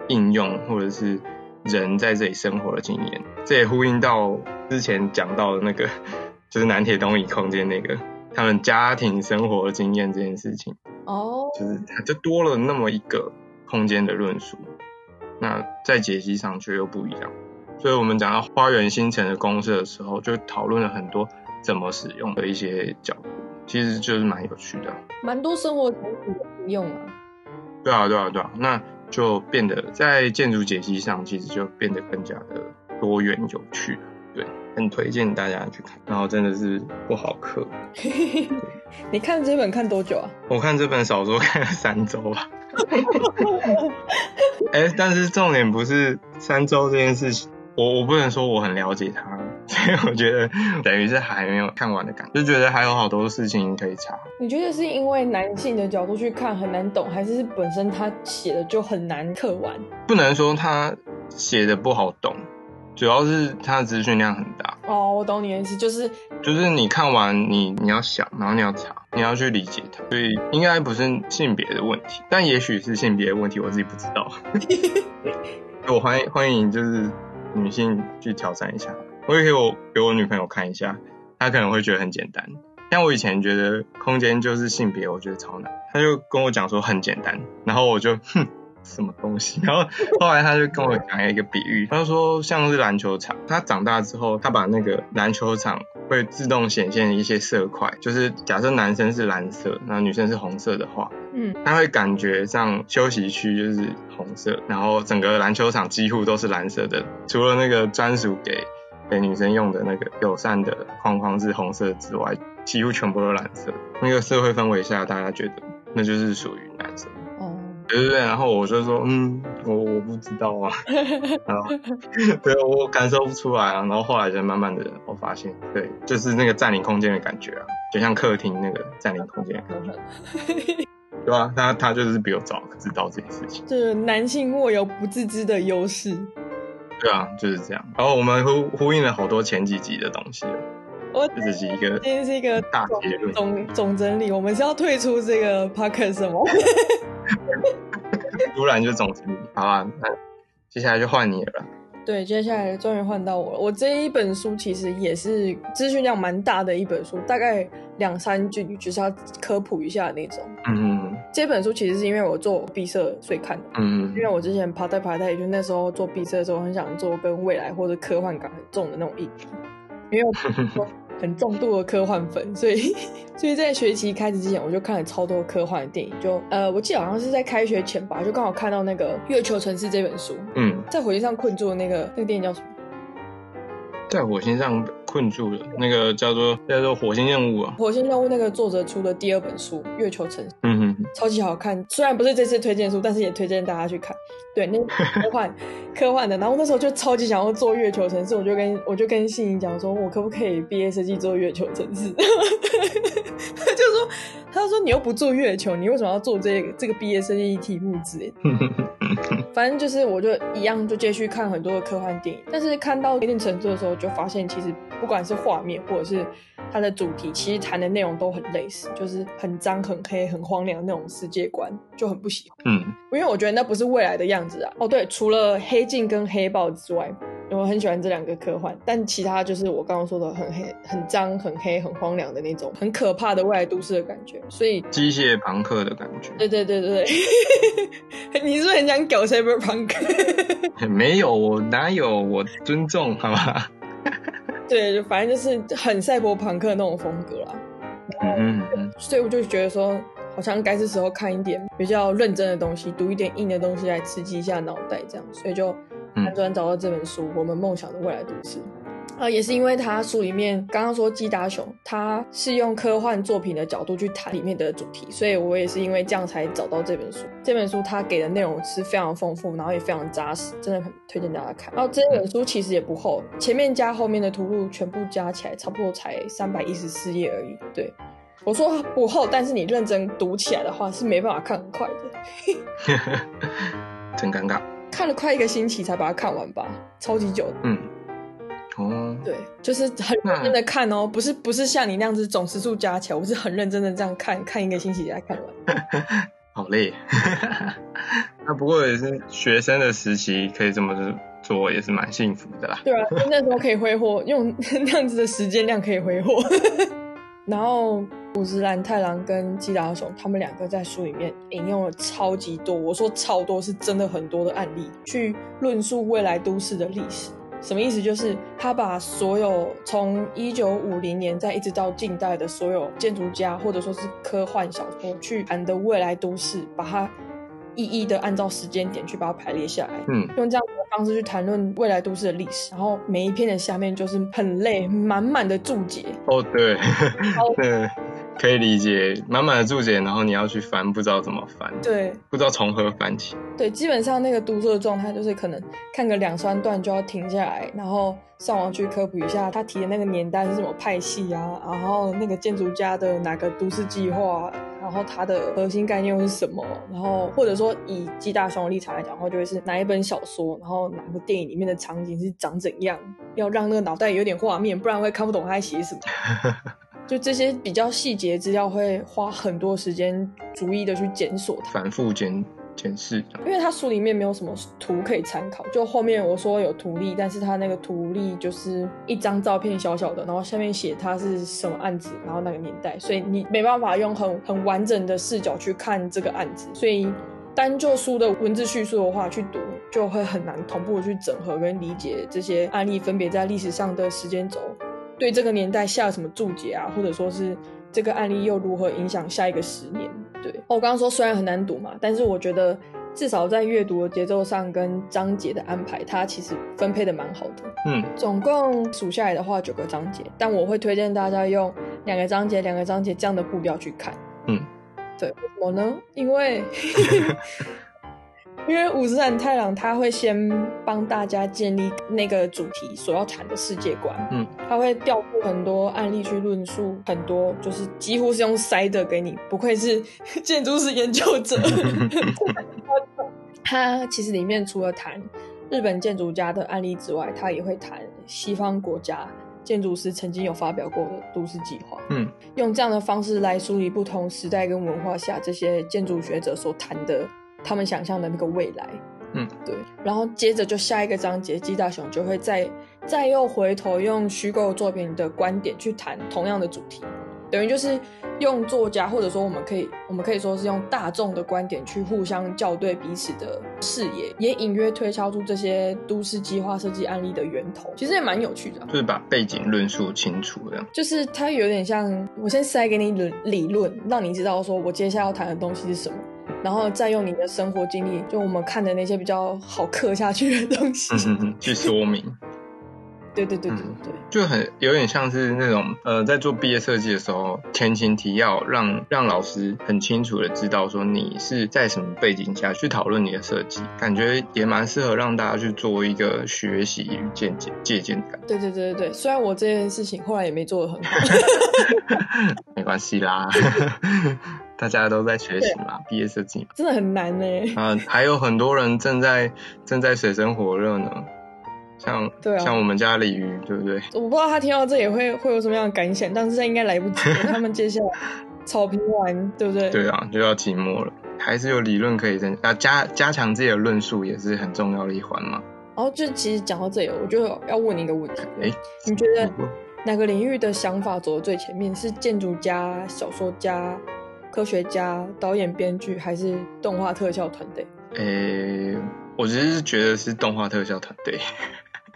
应用或者是人在这里生活的经验，这也呼应到之前讲到的那个就是南铁东移空间那个。他们家庭生活的经验这件事情。哦，就是它就多了那么一个空间的论述，那在解析上却又不一样。所以我们讲到花园新城的公设的时候，就讨论了很多怎么使用的一些角度，其实就是蛮有趣的，蛮多生活场景的应用啊。对啊，对啊，对啊，那就变得在建筑解析上，其实就变得更加的多元有趣。对，很推荐大家去看，然后真的是不好磕。[LAUGHS] 你看这本看多久啊？我看这本小说看了三周吧。哎、欸，但是重点不是三周这件事情，我我不能说我很了解它，所以我觉得等于是还没有看完的感觉，就觉得还有好多事情可以查。你觉得是因为男性的角度去看很难懂，还是本身他写的就很难刻完？不能说他写的不好懂。主要是它的资讯量很大哦，我懂你的意思，就是就是你看完你你要想，然后你要查，你要去理解它，所以应该不是性别的问题，但也许是性别的问题，我自己不知道。[LAUGHS] 我欢迎欢迎就是女性去挑战一下，我也可以我给我女朋友看一下，她可能会觉得很简单。像我以前觉得空间就是性别，我觉得超难，她就跟我讲说很简单，然后我就哼。什么东西？然后后来他就跟我讲一个比喻，他就说像是篮球场，他长大之后，他把那个篮球场会自动显现一些色块，就是假设男生是蓝色，那女生是红色的话，嗯，他会感觉上休息区就是红色，然后整个篮球场几乎都是蓝色的，除了那个专属给给女生用的那个友善的框框是红色之外，几乎全部都是蓝色。那个社会氛围下，大家觉得那就是属于男生。对对对，然后我就说，嗯，我我不知道啊，[LAUGHS] 然后对，我感受不出来啊，然后后来就慢慢的我发现，对，就是那个占领空间的感觉啊，就像客厅那个占领空间的感觉，[LAUGHS] 对吧？他他就是比我早知道这件事情，就是男性握有不自知的优势，对啊，就是这样。然后我们呼呼应了好多前几集的东西了，我这是一个今天是一个大结论总总整理，我们是要退出这个 podcast 吗？[LAUGHS] 突然就总整理，好啊，那接下来就换你了。对，接下来终于换到我了。我这一本书其实也是资讯量蛮大的一本书，大概两三句，就是要科普一下那种。嗯嗯。这本书其实是因为我做毕设所以看的。嗯嗯。因为我之前爬代爬代，也就那时候做毕设的时候，很想做跟未来或者科幻感很重的那种议题，因为我。很重度的科幻粉，所以所以在学期开始之前，我就看了超多科幻的电影。就呃，我记得好像是在开学前吧，就刚好看到那个《月球城市》这本书。嗯，在火星上困住的那个那个电影叫什么？在火星上困住了，那个叫做叫做火星任务啊。火星任务那个作者出的第二本书《月球城市》，嗯哼，超级好看。虽然不是这次推荐书，但是也推荐大家去看。对，那科幻 [LAUGHS] 科幻的。然后那时候就超级想要做月球城市，我就跟我就跟信怡讲说，我可不可以毕业设计做月球城市？[LAUGHS] 他就说，他就说你又不做月球，你为什么要做这个这个毕业设计题目之类的？[LAUGHS] 反正就是，我就一样就继续看很多的科幻电影，但是看到一定程度的时候，就发现其实不管是画面或者是它的主题，其实谈的内容都很类似，就是很脏、很黑、很荒凉那种世界观，就很不喜欢。嗯，因为我觉得那不是未来的样子啊。哦，对，除了黑镜跟黑豹之外。我很喜欢这两个科幻，但其他就是我刚刚说的很黑、很脏、很黑、很荒凉的那种很可怕的未来都市的感觉，所以机械朋克的感觉。对对对对对，[LAUGHS] 你是不是很想搞 cyberpunk？[LAUGHS] 没有，我哪有？我尊重，好吧？[LAUGHS] 对，就反正就是很赛博朋克那种风格啦。嗯嗯嗯。所以我就觉得说，好像该是时候看一点比较认真的东西，读一点硬的东西来刺激一下脑袋，这样，所以就。辗转找到这本书《我们梦想的未来都市》，啊，也是因为他书里面刚刚说基达雄，他是用科幻作品的角度去谈里面的主题，所以我也是因为这样才找到这本书。这本书他给的内容是非常丰富，然后也非常扎实，真的很推荐大家看。然后这本书其实也不厚，前面加后面的图录全部加起来差不多才三百一十四页而已。对，我说不厚，但是你认真读起来的话是没办法看很快的，[LAUGHS] 真尴尬。看了快一个星期才把它看完吧，超级久的。嗯，哦，对，就是很认真的看哦，不是不是像你那样子总时数加起来，我是很认真的这样看，看一个星期才看完。[LAUGHS] 好累，[LAUGHS] 那不过也是学生的时期可以这么做，也是蛮幸福的啦。对啊，那时候可以挥霍，用 [LAUGHS] 那样子的时间量可以挥霍。然后五十岚太郎跟基达雄他们两个在书里面引用了超级多，我说超多是真的很多的案例去论述未来都市的历史。什么意思？就是他把所有从一九五零年再一直到近代的所有建筑家或者说是科幻小说去谈的未来都市，把它一一的按照时间点去把它排列下来，嗯，用这样子的。方式去谈论未来都市的历史，然后每一篇的下面就是很累，满满的注解。哦，对，[LAUGHS] 对，可以理解，满满的注解，然后你要去翻，不知道怎么翻，对，不知道从何翻起。对，基本上那个读书的状态就是可能看个两三段就要停下来，然后上网去科普一下他提的那个年代是什么派系啊，然后那个建筑家的哪个都市计划。然后它的核心概念又是什么？然后或者说以基大雄的立场来讲的话，就会是哪一本小说，然后哪个电影里面的场景是长怎样，要让那个脑袋有点画面，不然会看不懂他在写什么。[LAUGHS] 就这些比较细节资料会花很多时间逐一的去检索它，反复检。显示，因为他书里面没有什么图可以参考，就后面我说有图例，但是他那个图例就是一张照片小小的，然后下面写它是什么案子，然后那个年代，所以你没办法用很很完整的视角去看这个案子，所以单就书的文字叙述的话去读，就会很难同步去整合跟理解这些案例分别在历史上的时间轴，对这个年代下了什么注解啊，或者说是这个案例又如何影响下一个十年。对，我刚刚说虽然很难读嘛，但是我觉得至少在阅读的节奏上跟章节的安排，它其实分配的蛮好的。嗯，总共数下来的话九个章节，但我会推荐大家用两个章节、两个章节这样的步调去看。嗯，对，为什么呢？因为。[LAUGHS] 因为五十岚太郎他会先帮大家建立那个主题所要谈的世界观，嗯，他会调出很多案例去论述很多，就是几乎是用塞的给你，不愧是 [LAUGHS] 建筑师研究者。[LAUGHS] 他其实里面除了谈日本建筑家的案例之外，他也会谈西方国家建筑师曾经有发表过的都市计划，嗯，用这样的方式来梳理不同时代跟文化下这些建筑学者所谈的。他们想象的那个未来，嗯，对，然后接着就下一个章节，鸡大雄就会再再又回头用虚构作品的观点去谈同样的主题，等于就是用作家或者说我们可以我们可以说是用大众的观点去互相校对彼此的视野，也隐约推敲出这些都市计划设计案例的源头，其实也蛮有趣的，就是把背景论述清楚这样，就是它有点像我先塞给你理理论，让你知道说我接下来要谈的东西是什么。然后再用你的生活经历，就我们看的那些比较好刻下去的东西，嗯、去说明。对对对对对，嗯、就很有点像是那种呃，在做毕业设计的时候，前情提要让让老师很清楚的知道说你是在什么背景下去讨论你的设计，感觉也蛮适合让大家去做一个学习与见解借鉴感。对对对对对，虽然我这件事情后来也没做的很好，[LAUGHS] 没关系啦。[LAUGHS] 大家都在学习嘛，毕业设计，真的很难呢。啊，还有很多人正在正在水深火热呢，像对啊，像我们家鲤鱼，对不对？我不知道他听到这也会会有什么样的感想，但是他应该来不及，[LAUGHS] 他们接下来草坪玩，对不对？对啊，就要期末了，还是有理论可以增加加加强自己的论述，也是很重要的一环嘛。然后就其实讲到这里，我就要问你一个问题，哎，你觉得哪个领域的想法走的最前面？是建筑家、小说家？科学家、导演、编剧还是动画特效团队？诶、欸，我其实是觉得是动画特效团队。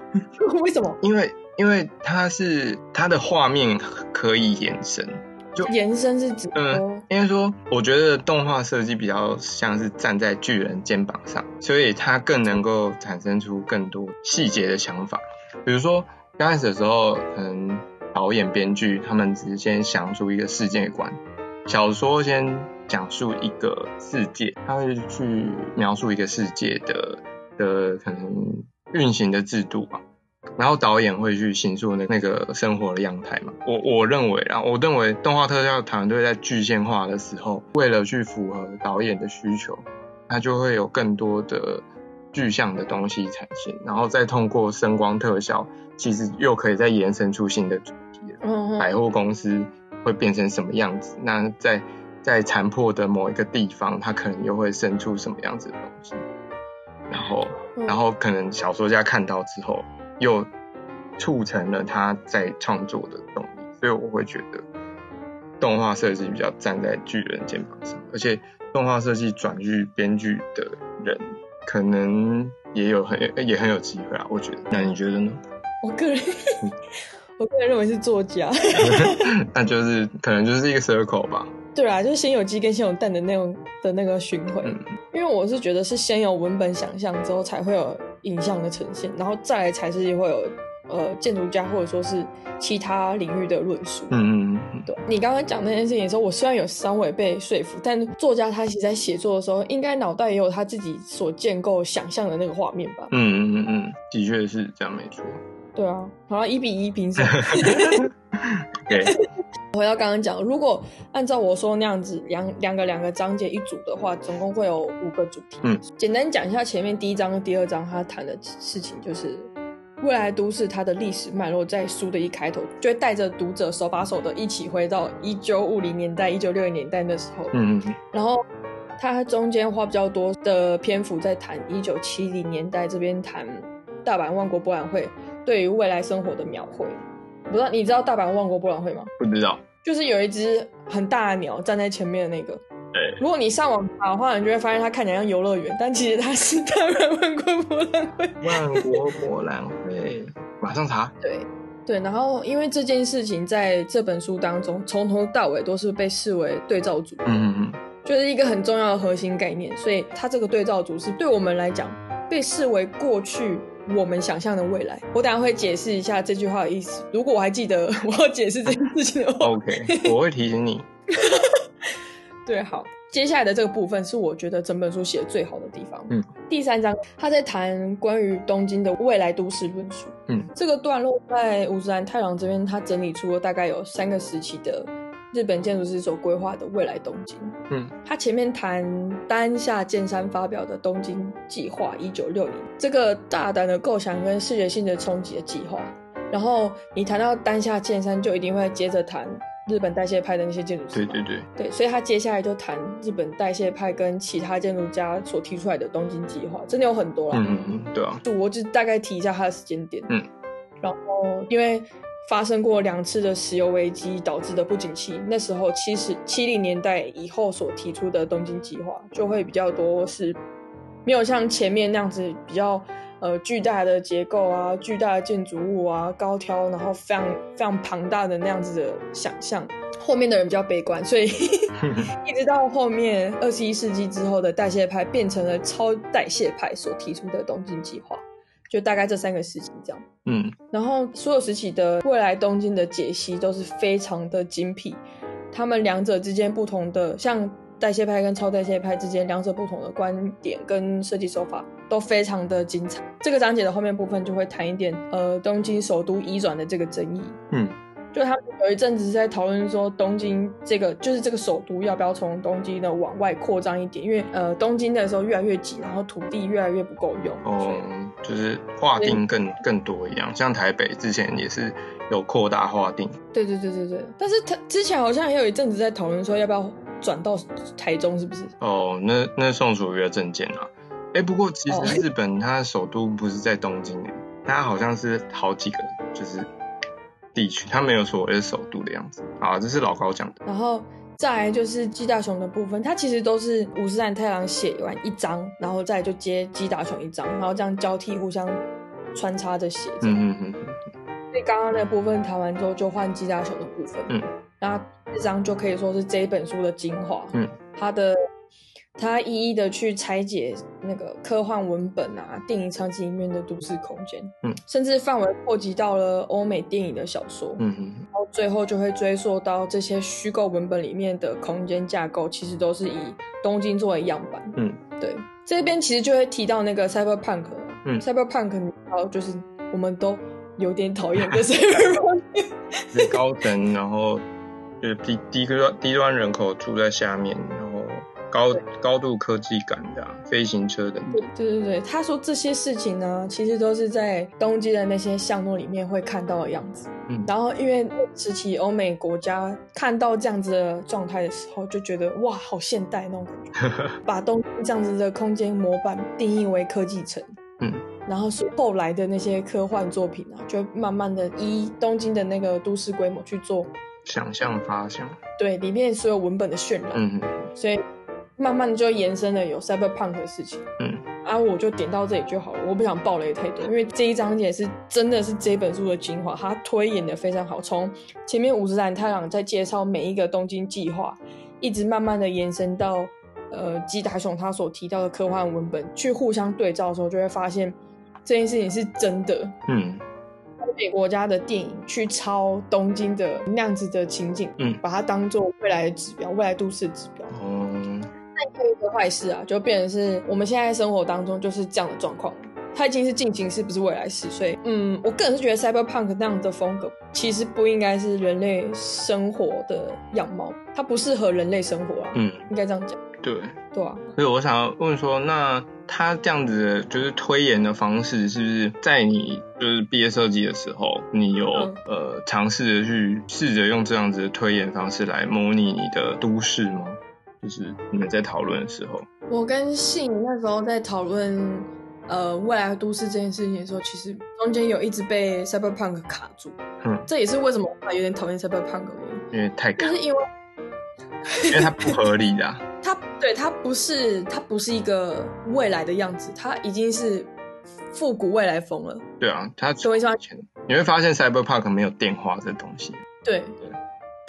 [LAUGHS] 为什么？[LAUGHS] 因为因为它是它的画面可以延伸，就延伸是指嗯，应该说，我觉得动画设计比较像是站在巨人肩膀上，所以它更能够产生出更多细节的想法。比如说刚开始的时候，可能导演、编剧他们只是先想出一个世界观。小说先讲述一个世界，它会去描述一个世界的的可能运行的制度吧，然后导演会去形塑那那个生活的样态嘛。我我认为啊，我认为动画特效团队在具现化的时候，为了去符合导演的需求，它就会有更多的具象的东西产生，然后再通过声光特效，其实又可以再延伸出新的主题。嗯，百货公司。会变成什么样子？那在在残破的某一个地方，它可能又会生出什么样子的东西？然后，然后可能小说家看到之后，又促成了他在创作的动力。所以我会觉得，动画设计比较站在巨人肩膀上，而且动画设计转去编剧的人可能也有很也很有机会啊，我觉得。那你觉得呢？我个人，我个人认为是作家，[LAUGHS] 那就是可能就是一个 circle 吧。对啊，就是先有鸡跟先有蛋的那种的那个循环。嗯，因为我是觉得是先有文本想象之后才会有影像的呈现，然后再来才是会有呃建筑家或者说是其他领域的论述。嗯嗯嗯，对。你刚刚讲那件事情的时候，我虽然有稍微被说服，但作家他其实在写作的时候，应该脑袋也有他自己所建构想象的那个画面吧？嗯嗯嗯嗯，的确是这样，没错。对啊，好像一比一平手。[LAUGHS] 对。回到刚刚讲，如果按照我说那样子，两两个两个章节一组的话，总共会有五个主题。嗯，简单讲一下前面第一章跟第二章他谈的事情，就是未来都市它的历史脉络，在书的一开头就会带着读者手把手的一起回到一九五零年代、一九六零年代那时候。嗯嗯。然后它中间花比较多的篇幅在谈一九七零年代这边谈大阪万国博览会对于未来生活的描绘。不知道你知道大阪万国博览会吗？不知道，就是有一只很大的鸟站在前面的那个。对，如果你上网查的话，你就会发现它看起来像游乐园，但其实它是大阪万国博览会。万国博览会，马上查。对对，然后因为这件事情在这本书当中从头到尾都是被视为对照组，嗯嗯嗯，就是一个很重要的核心概念，所以它这个对照组是对我们来讲被视为过去。我们想象的未来，我等下会解释一下这句话的意思。如果我还记得 [LAUGHS] 我要解释这件事情的话，OK，我会提醒你。[LAUGHS] 对，好，接下来的这个部分是我觉得整本书写的最好的地方。嗯，第三章他在谈关于东京的未来都市论述。嗯，这个段落在五十岚太郎这边，他整理出了大概有三个时期的。日本建筑师所规划的未来东京，嗯，他前面谈丹下健山发表的东京计划一九六零，这个大胆的构想跟视觉性的冲击的计划，然后你谈到丹下健山，就一定会接着谈日本代谢派的那些建筑师，对对对，对，所以他接下来就谈日本代谢派跟其他建筑家所提出来的东京计划，真的有很多啦，嗯嗯嗯，对啊，就我就大概提一下他的时间点，嗯，然后因为。发生过两次的石油危机导致的不景气，那时候七十七零年代以后所提出的东京计划就会比较多，是没有像前面那样子比较呃巨大的结构啊、巨大的建筑物啊、高挑，然后非常非常庞大的那样子的想象。[LAUGHS] 后面的人比较悲观，所以 [LAUGHS] 一直到后面二十一世纪之后的代谢派变成了超代谢派所提出的东京计划。就大概这三个时期这样，嗯，然后所有时期的未来东京的解析都是非常的精辟，他们两者之间不同的，像代谢派跟超代谢派之间两者不同的观点跟设计手法都非常的精彩。这个章节的后面部分就会谈一点，呃，东京首都移转的这个争议，嗯。就他们有一阵子在讨论说，东京这个就是这个首都要不要从东京的往外扩张一点，因为呃东京那时候越来越挤，然后土地越来越不够用。哦，就是划定更更多一样，像台北之前也是有扩大划定。对对对对对，但是他之前好像也有一阵子在讨论说要不要转到台中，是不是？哦，那那宋楚瑜的政见啊。哎，不过其实日本它的首都不是在东京，它好像是好几个，就是。地区，它没有所谓的首都的样子啊，这是老高讲的。然后再来就是鸡大雄的部分，它其实都是五十岚太郎写完一章，然后再来就接鸡大雄一章，然后这样交替互相穿插着写。嗯嗯嗯。所以刚刚那部分谈完之后，就换鸡大雄的部分。嗯。那这章就可以说是这一本书的精华。嗯。它的。他一一的去拆解那个科幻文本啊，电影场景里面的都市空间，嗯，甚至范围扩及到了欧美电影的小说，嗯嗯，然后最后就会追溯到这些虚构文本里面的空间架构，其实都是以东京作为样板，嗯，对，这边其实就会提到那个 cyberpunk，嗯，cyberpunk，然后就是我们都有点讨厌的 [LAUGHS] cyberpunk，是高层，然后就是低低端低端人口住在下面，然后。高高度科技感的、啊、飞行车等等，对对对，他说这些事情呢，其实都是在东京的那些项目里面会看到的样子。嗯，然后因为时期欧美国家看到这样子的状态的时候，就觉得哇，好现代那种感觉，[LAUGHS] 把东京这样子的空间模板定义为科技城。嗯，然后是后来的那些科幻作品啊，就慢慢的依东京的那个都市规模去做想象发想，对里面所有文本的渲染，嗯，所以慢慢就延伸了有 cyberpunk 的事情，嗯，啊，我就点到这里就好了，我不想爆雷太多，因为这一章节是真的是这本书的精华，它推演的非常好，从前面五十岚太郎在介绍每一个东京计划，一直慢慢的延伸到呃吉达雄他所提到的科幻文本，去互相对照的时候，就会发现这件事情是真的，嗯。欧美国家的电影去抄东京的那样子的情景，嗯，把它当做未来的指标，未来都市的指标。哦，那有一个坏事啊，就变成是我们现在生活当中就是这样的状况。它已经是进行式，不是未来式。所以，嗯，我个人是觉得 cyberpunk 那样的风格其实不应该是人类生活的样貌，它不适合人类生活啊。嗯，应该这样讲。对，对啊。所以我想要问说，那他这样子的就是推演的方式，是不是在你就是毕业设计的时候，你有、嗯、呃尝试着去试着用这样子的推演方式来模拟你的都市吗？就是你们在讨论的时候，我跟信那时候在讨论呃未来都市这件事情的时候，其实中间有一直被 cyberpunk 卡住。嗯，这也是为什么我有点讨厌 cyberpunk 的原因，因为太卡，就是因为因为它不合理的、啊。[LAUGHS] 它对它不是它不是一个未来的样子，它已经是复古未来风了。对啊，它所以说你会发现 Cyberpunk 没有电话这东西。对对，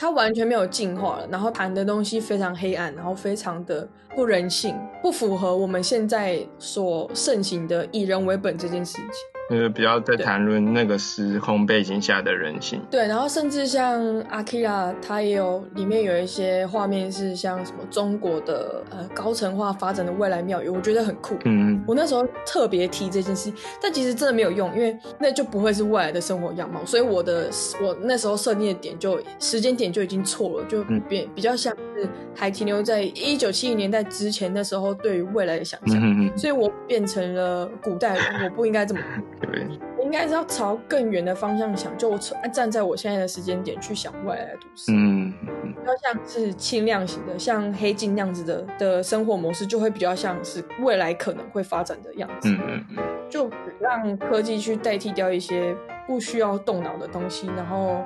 他完全没有进化了，然后谈的东西非常黑暗，然后非常的不人性，不符合我们现在所盛行的以人为本这件事情。就是比较在谈论那个时空背景下的人性。对，然后甚至像阿基拉，他也有里面有一些画面是像什么中国的呃高层化发展的未来庙宇，我觉得很酷。嗯，我那时候特别提这件事，但其实真的没有用，因为那就不会是未来的生活样貌。所以我的我那时候设定的点就时间点就已经错了，就比比较像是还停留在一九七零年代之前那时候对于未来的想象。嗯嗯，所以我变成了古代人，我不应该这么。对，应该是要朝更远的方向想，就我站在我现在的时间点去想未来的都市，嗯，要像是轻量型的，像黑镜那样子的的生活模式，就会比较像是未来可能会发展的样子，嗯嗯嗯，就让科技去代替掉一些不需要动脑的东西，然后。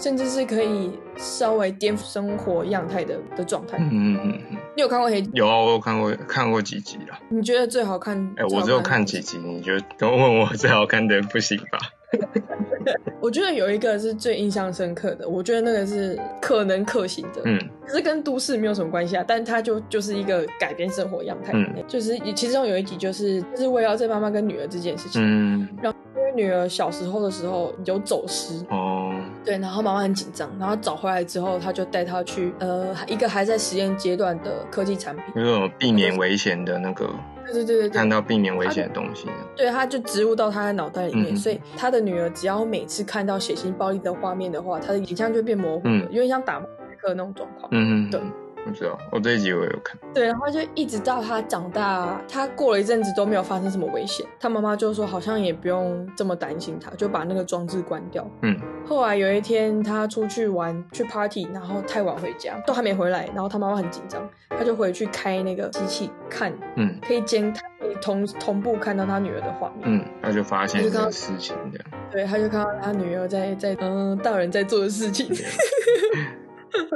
甚至是可以稍微颠覆生活样态的的状态。嗯嗯嗯嗯。你有看过黑？有啊，我有看过看过几集了。你觉得最好看？哎、欸，我只有看几集，你觉得都问我最好看的不行吧？[LAUGHS] 我觉得有一个是最印象深刻的，我觉得那个是可能可行的。嗯。可是跟都市没有什么关系啊，但它就就是一个改变生活样态。嗯。就是其中有一集就是就是围绕在妈妈跟女儿这件事情。嗯。然后因为女儿小时候的时候有走失。哦。对，然后妈妈很紧张，然后找回来之后，她就带她去呃一个还在实验阶段的科技产品，那种避免危险的那个，对对对对，看到避免危险的东西，对，他就植入到他的脑袋里面，嗯、所以他的女儿只要每次看到血腥暴力的画面的话，他的影像就变模糊了，嗯、有点像打马赛克那种状况，嗯嗯，对。不知道，我这一集我有看。对，然后就一直到他长大，他过了一阵子都没有发生什么危险，他妈妈就说好像也不用这么担心他，就把那个装置关掉。嗯。后来有一天他出去玩去 party，然后太晚回家，都还没回来，然后他妈妈很紧张，他就回去开那个机器看，嗯，可以监，可以同同步看到他女儿的画面。嗯，他就发现这个事情这样。对，他就看到他女儿在在嗯、呃、大人在做的事情。[LAUGHS]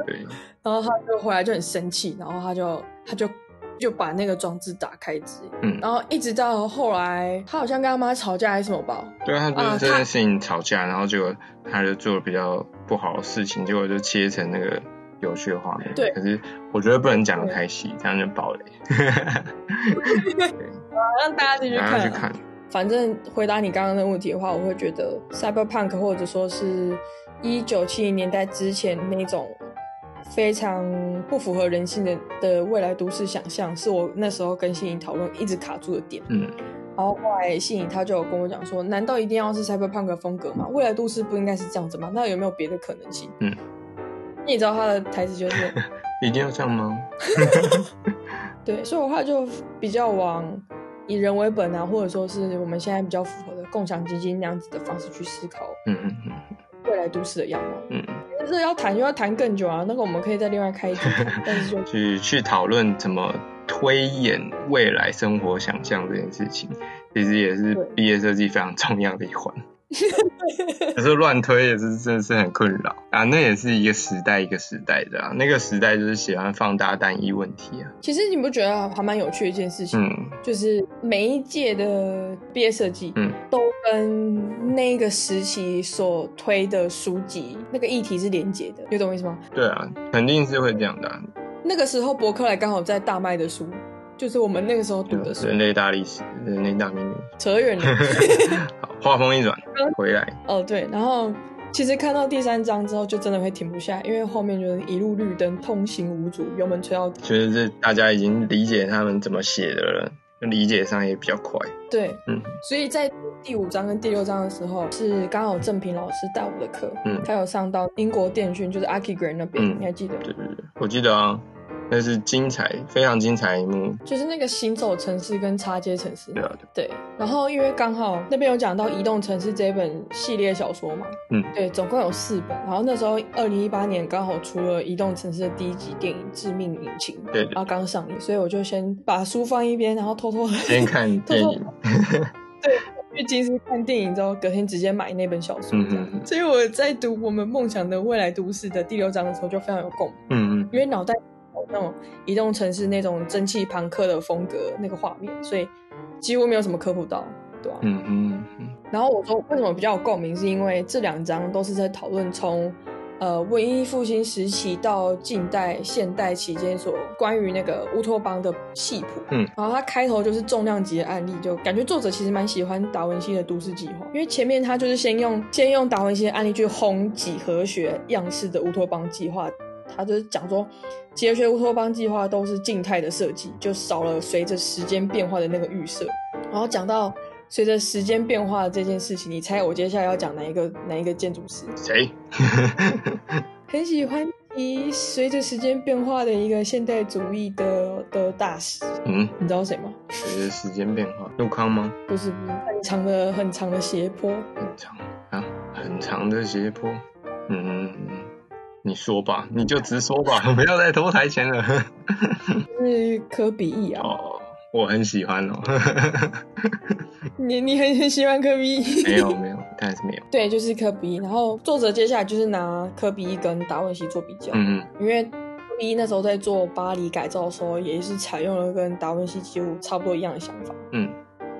对，[LAUGHS] 然后他就回来就很生气，然后他就他就就把那个装置打开之，嗯，然后一直到后来，他好像跟他妈吵架还是什么吧？对，他就是这件事情吵架，啊、然后结果他就做了比较不好的事情，结果就切成那个有趣的画面。对，可是我觉得不能讲的太细，这样就爆雷。[LAUGHS] 对，让大家继续看，去看。反正回答你刚刚的问题的话，我会觉得 cyberpunk 或者说是一九七零年代之前那种。非常不符合人性的的未来都市想象，是我那时候跟信颖讨论一直卡住的点。嗯，然后后来信颖他就有跟我讲说，难道一定要是 cyberpunk 风格吗？未来都市不应该是这样子吗？那有没有别的可能性？嗯，你知道他的台词就是 [LAUGHS] 一定要这样吗？[LAUGHS] 对，所以我话就比较往以人为本啊，或者说是我们现在比较符合的共享基金那样子的方式去思考。嗯嗯嗯。未来都市的样貌，嗯，但是要谈就要谈更久啊，那个我们可以再另外开一集，[LAUGHS] 但是就去去讨论怎么推演未来生活想象这件事情，其实也是毕业设计非常重要的一环。[LAUGHS] 可是乱推也是真的是很困扰啊。那也是一个时代一个时代的啊，那个时代就是喜欢放大单一问题啊。其实你不觉得还蛮有趣的一件事情？嗯，就是每一届的毕业设计，嗯，都跟那个时期所推的书籍那个议题是连结的，你懂我意思吗？对啊，肯定是会这样的啊。那个时候博客来刚好在大卖的书。就是我们那个时候读的是，人类大历史，人类大命运。扯远了。[LAUGHS] 好，话锋一转，回来。哦，对，然后其实看到第三章之后，就真的会停不下，因为后面就是一路绿灯，通行无阻，油门吹到底。觉得这大家已经理解他们怎么写的了，理解上也比较快。对，嗯，所以在第五章跟第六章的时候，是刚好正平老师带我的课，嗯，他有上到英国电讯，就是 Archigray 那边，嗯，你还记得？对对对，我记得啊。那是精彩，非常精彩一幕，就是那个行走城市跟插接城市。对啊，对。然后因为刚好那边有讲到移动城市这本系列小说嘛，嗯，对，总共有四本。然后那时候二零一八年刚好出了移动城市的第一集电影《致命引擎》，对，然后刚上映，所以我就先把书放一边，然后偷偷先看电影。[LAUGHS] 对，去金丝看电影之后，隔天直接买那本小说这样。嗯、所以我在读我们梦想的未来都市的第六章的时候，就非常有共鸣。嗯嗯，因为脑袋。那种移动城市那种蒸汽朋克的风格那个画面，所以几乎没有什么科普到，对吧？嗯嗯嗯。然后我说为什么比较有共鸣，是因为这两章都是在讨论从呃文艺复兴时期到近代现代期间所关于那个乌托邦的系谱。嗯。然后它开头就是重量级的案例，就感觉作者其实蛮喜欢达文西的都市计划，因为前面他就是先用先用达文西的案例去轰几何学样式的乌托邦计划。他就是讲说，几何学乌托邦计划都是静态的设计，就少了随着时间变化的那个预设。然后讲到随着时间变化的这件事情，你猜我接下来要讲哪一个哪一个建筑师？谁？[LAUGHS] 很喜欢提随着时间变化的一个现代主义的的大师。嗯，你知道谁吗？随着时间变化，陆康吗？不是，不是，很长的很长的斜坡。很长啊，很长的斜坡。嗯。你说吧，你就直说吧，[LAUGHS] 不要再拖台前了。[LAUGHS] 是科比一啊。哦，我很喜欢哦。[LAUGHS] 你你很很喜欢科比一？没有没有，当然是没有。对，就是科比一。然后作者接下来就是拿科比一跟达文西做比较。嗯嗯。因为科比意那时候在做巴黎改造的时候，也是采用了跟达文西几乎差不多一样的想法。嗯。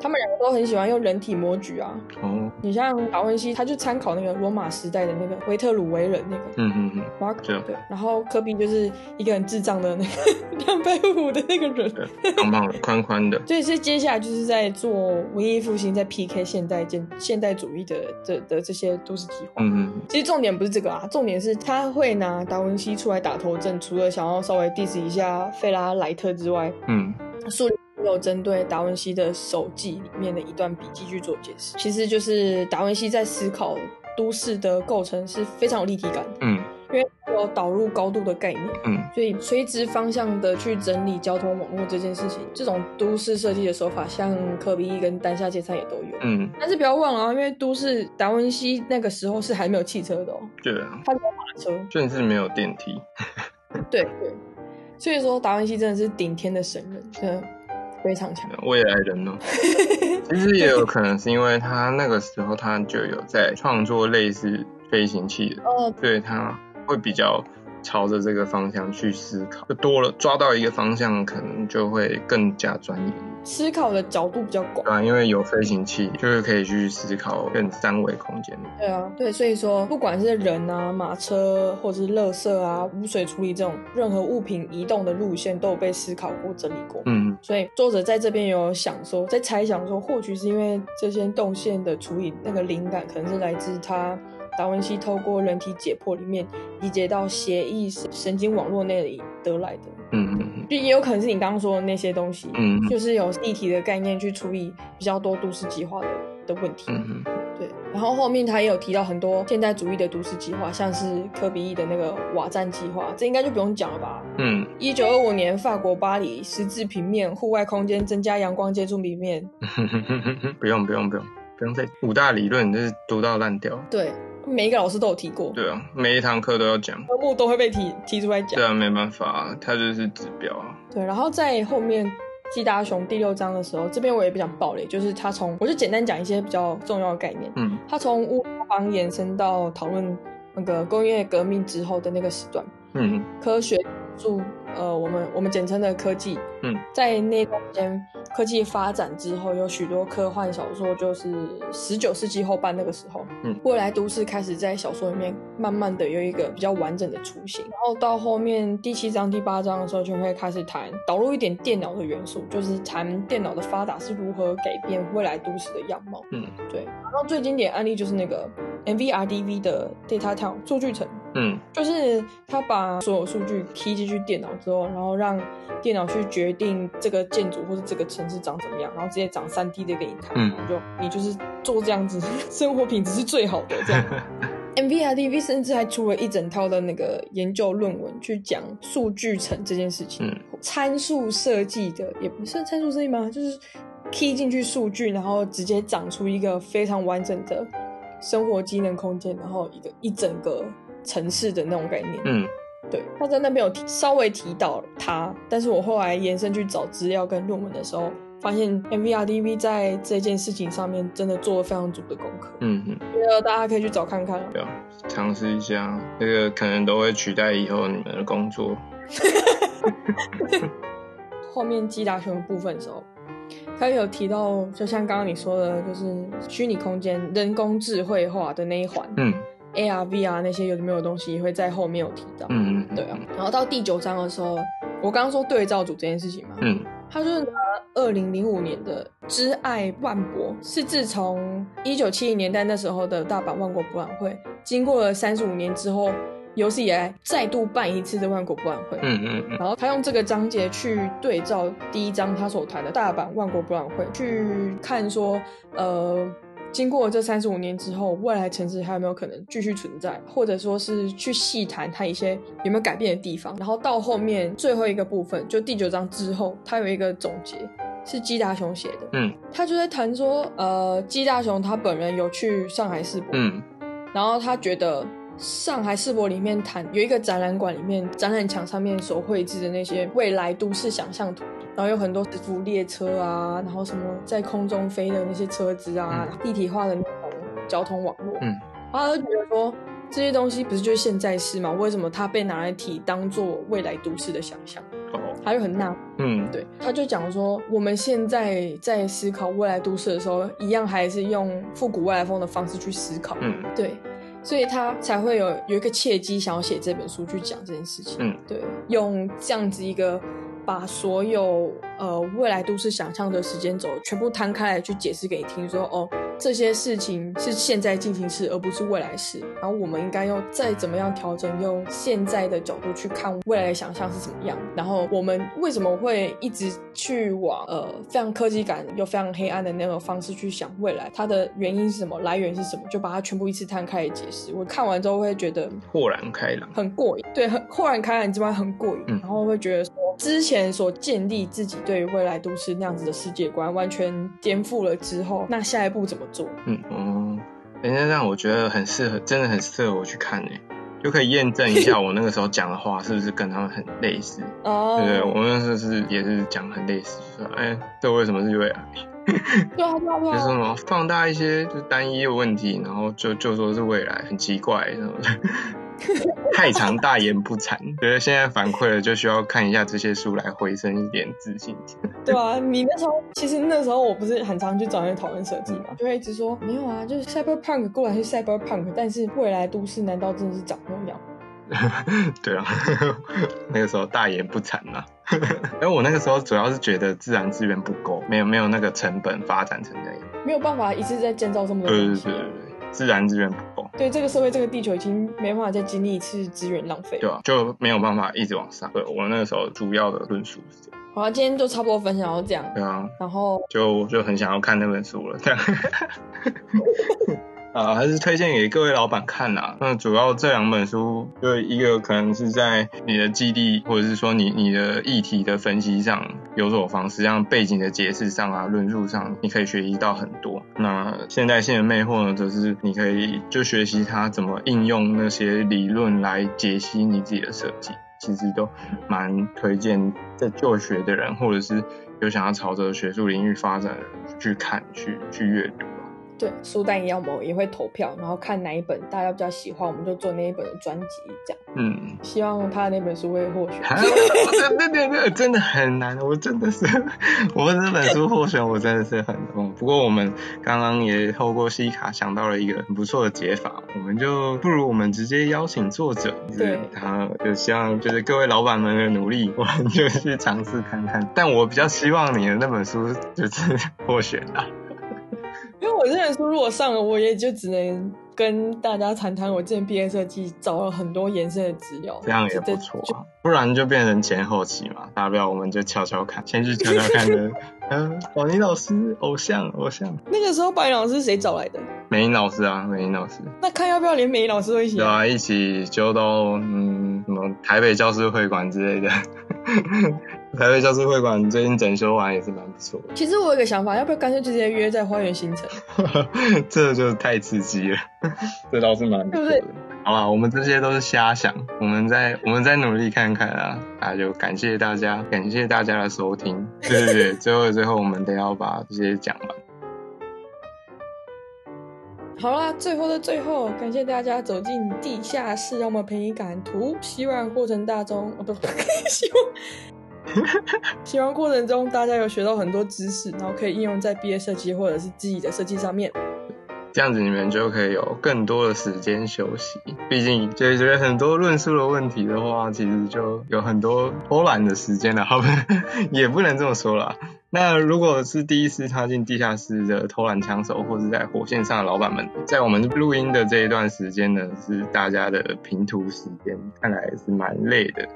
他们两个都很喜欢用人体模具啊。哦。你像达文西，他就参考那个罗马时代的那个维特鲁维人那个。嗯嗯嗯。Mark 对。然后科比就是一个很智障的那个 [LAUGHS] 两百五的那个人。胖胖的，宽宽的。[LAUGHS] 所以是接下来就是在做文艺复兴，在 PK 现代建现代主义的的的这些都市计划。嗯嗯。其实重点不是这个啊，重点是他会拿达文西出来打头阵，除了想要稍微 diss 一下费拉莱特之外，嗯，树立。有针对达文西的手记里面的一段笔记去做解释，其实就是达文西在思考都市的构成是非常有立体感的，嗯，因为有导入高度的概念，嗯，所以垂直方向的去整理交通网络这件事情，这种都市设计的手法，像科比一跟丹下健三也都有，嗯，但是不要忘了啊，因为都市达文西那个时候是还没有汽车的哦，对啊，他没有马车，甚至没有电梯，[LAUGHS] 对对，所以说达文西真的是顶天的神人，真的。非常强，未来人呢？[LAUGHS] 其实也有可能是因为他那个时候他就有在创作类似飞行器的，哦，对，他会比较。朝着这个方向去思考，就多了抓到一个方向，可能就会更加专业。思考的角度比较广，对啊，因为有飞行器，就是可以去思考更三维空间。对啊，对，所以说不管是人啊、马车，或者是垃圾啊、污水处理这种任何物品移动的路线，都有被思考过、整理过。嗯，所以作者在这边有想说，在猜想说，或许是因为这些动线的处理，那个灵感可能是来自他。达文西透过人体解剖里面理解到协议神经网络那里得来的，嗯嗯嗯，就也有可能是你刚刚说的那些东西，嗯，就是有立体的概念去处理比较多都市计划的的问题，嗯嗯，对。然后后面他也有提到很多现代主义的都市计划，像是科比一的那个瓦赞计划，这应该就不用讲了吧？嗯，一九二五年法国巴黎十字平面户外空间增加阳光接触平面，[LAUGHS] 不用不用不用不用再五大理论就是读到烂掉，对。每一个老师都有提过，对啊，每一堂课都要讲，科目都会被提提出来讲。对啊，没办法，它就是指标啊。对，然后在后面季大雄第六章的时候，这边我也不想爆雷，就是他从我就简单讲一些比较重要的概念。嗯，他从乌托邦延伸到讨论那个工业革命之后的那个时段。嗯，科学助呃，我们我们简称的科技。嗯，在那段时间。科技发展之后，有许多科幻小说，就是十九世纪后半那个时候，嗯，未来都市开始在小说里面慢慢的有一个比较完整的雏形。然后到后面第七章、第八章的时候，就会开始谈导入一点电脑的元素，就是谈电脑的发达是如何改变未来都市的样貌。嗯，对。然后最经典案例就是那个 MVRDV 的 Data Town 数据城。嗯，就是他把所有数据 key 进去电脑之后，然后让电脑去决定这个建筑或者这个城市长怎么样，然后直接长三 D 的给你看，嗯，就你就是做这样子，[LAUGHS] 生活品质是最好的这样。[LAUGHS] MVRDV 甚至还出了一整套的那个研究论文去讲数据城这件事情，嗯，参数设计的也不是参数设计吗？就是 key 进去数据，然后直接长出一个非常完整的生活机能空间，然后一个一整个。城市的那种概念，嗯，对，他在那边有提稍微提到他，但是我后来延伸去找资料跟论文的时候，发现 MVRDV 在这件事情上面真的做了非常足的功课，嗯嗯，觉得大家可以去找看看，对啊，尝试一下，这个可能都会取代以后你们的工作。[LAUGHS] 后面基达雄的部分的时候，他有提到，就像刚刚你说的，就是虚拟空间人工智慧化的那一环，嗯。AR、VR 那些有的没有的东西会在后面有提到，嗯嗯，对啊。然后到第九章的时候，我刚刚说对照组这件事情嘛，嗯，他就是拿二零零五年的知爱万博，是自从一九七零年代那时候的大阪万国博览会，经过了三十五年之后，有史以来再度办一次的万国博览会，嗯嗯嗯。然后他用这个章节去对照第一章他所谈的大阪万国博览会，去看说，呃。经过这三十五年之后，未来城市还有没有可能继续存在，或者说是去细谈它一些有没有改变的地方？然后到后面最后一个部分，就第九章之后，它有一个总结，是基大雄写的。嗯，他就在谈说，呃，基大雄他本人有去上海世博，嗯，然后他觉得上海世博里面谈有一个展览馆里面展览墙上面所绘制的那些未来都市想象图。然后有很多磁浮列车啊，然后什么在空中飞的那些车子啊，嗯、立体化的那种交通网络，嗯，他就觉得说这些东西不是就是现在式吗？为什么它被拿来提当做未来都市的想象？哦，他就很纳，嗯，对，他就讲说我们现在在思考未来都市的时候，一样还是用复古未来风的方式去思考，嗯，对，所以他才会有有一个契机想要写这本书去讲这件事情，嗯，对，用这样子一个。把所有呃未来都市想象的时间轴全部摊开来去解释给你听说，说哦这些事情是现在进行式，而不是未来式。然后我们应该要再怎么样调整，用现在的角度去看未来的想象是怎么样。然后我们为什么会一直去往呃非常科技感又非常黑暗的那种方式去想未来？它的原因是什么？来源是什么？就把它全部一次摊开来解释。我看完之后会觉得豁然开朗，很过瘾。对，很豁然开朗之外很过瘾。嗯，然后会觉得说。之前所建立自己对于未来都市那样子的世界观完全颠覆了之后，那下一步怎么做？嗯哦，人家让我觉得很适合，真的很适合我去看呢，就可以验证一下我那个时候讲的话是不是跟他们很类似 [LAUGHS] 哦。对对，我那时候是也是讲很类似，就说哎，这为什么是未来？[LAUGHS] 对啊对啊对啊，就是什么放大一些就是单一的问题，然后就就说是未来，很奇怪什么的。[LAUGHS] 太长大言不惭，觉得现在反馈了，就需要看一下这些书来回升一点自信。[LAUGHS] 对啊，你那时候其实那时候我不是很常去找人讨论设计嘛，就会一直说没有啊，就是 cyberpunk 固然是 cyberpunk，但是未来都市难道真的是长那样？[LAUGHS] 对啊，那个时候大言不惭啊。因为我那个时候主要是觉得自然资源不够，没有没有那个成本发展成那样，没有办法一次再建造这么多东西。对对对对对。自然资源不够，对这个社会，这个地球已经没办法再经历一次资源浪费，对啊，就没有办法一直往上。对，我那个时候主要的论述是这样。好啊，今天就差不多分享到这样。对啊，然后就就很想要看那本书了，这样。[LAUGHS] 啊，还是推荐给各位老板看呐。那主要这两本书，就一个可能是在你的基地，或者是说你你的议题的分析上有所方式，像背景的解释上啊、论述上，你可以学习到很多。那现代性的魅惑呢，则是你可以就学习它怎么应用那些理论来解析你自己的设计。其实都蛮推荐在就学的人，或者是有想要朝着学术领域发展的去看、去去阅读。对，书单一样，我们也会投票，然后看哪一本大家比较喜欢，我们就做那一本的专辑，这样。嗯，希望他的那本书会获选。对对对，真的很难，我真的是，我们这本书获选，我真的是很痛。不过我们刚刚也透过西卡想到了一个很不错的解法，我们就不如我们直接邀请作者，对，他就希望就是各位老板们的努力，我们就去尝试看看。但我比较希望你的那本书就是获选啊。因为我这本书如果上了，我也就只能跟大家谈谈我之前毕业设计找了很多颜色的资料，这样也不错啊。不然就变成前后期嘛，大不了我们就悄悄看，先去悄悄看的。嗯，宝林老师，偶像，偶像。那个时候，宝妮老师谁找来的？美英老师啊，美英老师。那看要不要连美英老师都一起？对啊，一起就到嗯什么台北教师会馆之类的。台北教师会馆最近整修完也是蛮不错的。其实我有个想法，要不要干脆就直接约在花园新城？[LAUGHS] 这就太刺激了，[LAUGHS] 这倒是蛮不错的。对不对？好吧，我们这些都是瞎想，我们再我们再努力看看啊！那就感谢大家，感谢大家的收听。对对对，最后最后我们得要把这些讲完。好啦，最后的最后，感谢大家走进地下室，让我们陪你赶图。希望过程大中，[LAUGHS] 哦不，[LAUGHS] 希望。[LAUGHS] 希望过程中大家有学到很多知识，然后可以应用在毕业设计或者是自己的设计上面。这样子你们就可以有更多的时间休息。毕竟解决很多论述的问题的话，其实就有很多偷懒的时间了。好，[LAUGHS] 也不能这么说啦。那如果是第一次踏进地下室的偷懒枪手，或者在火线上的老板们，在我们录音的这一段时间呢，是大家的平图时间，看来是蛮累的。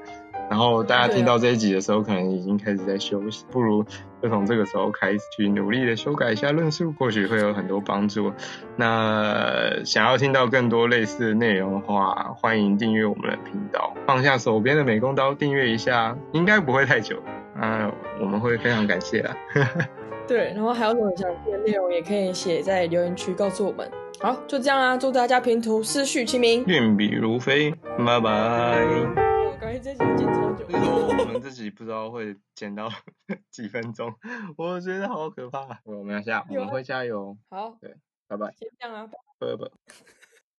然后大家听到这一集的时候，可能已经开始在休息，不如就从这个时候开始去努力的修改一下论述，或许会有很多帮助。那想要听到更多类似的内容的话，欢迎订阅我们的频道，放下手边的美工刀，订阅一下，应该不会太久。啊，我们会非常感谢啊。[LAUGHS] 对，然后还有什么想听的内容，也可以写在留言区告诉我们。好，就这样啦，祝大家平图思绪清明，运笔如飞，拜拜。感觉这集剪超久，我们这集不知道会剪到 [LAUGHS] 几分钟，我觉得好可怕。我们要下，我们会加油。好，对，拜拜。先这样啊，拜拜。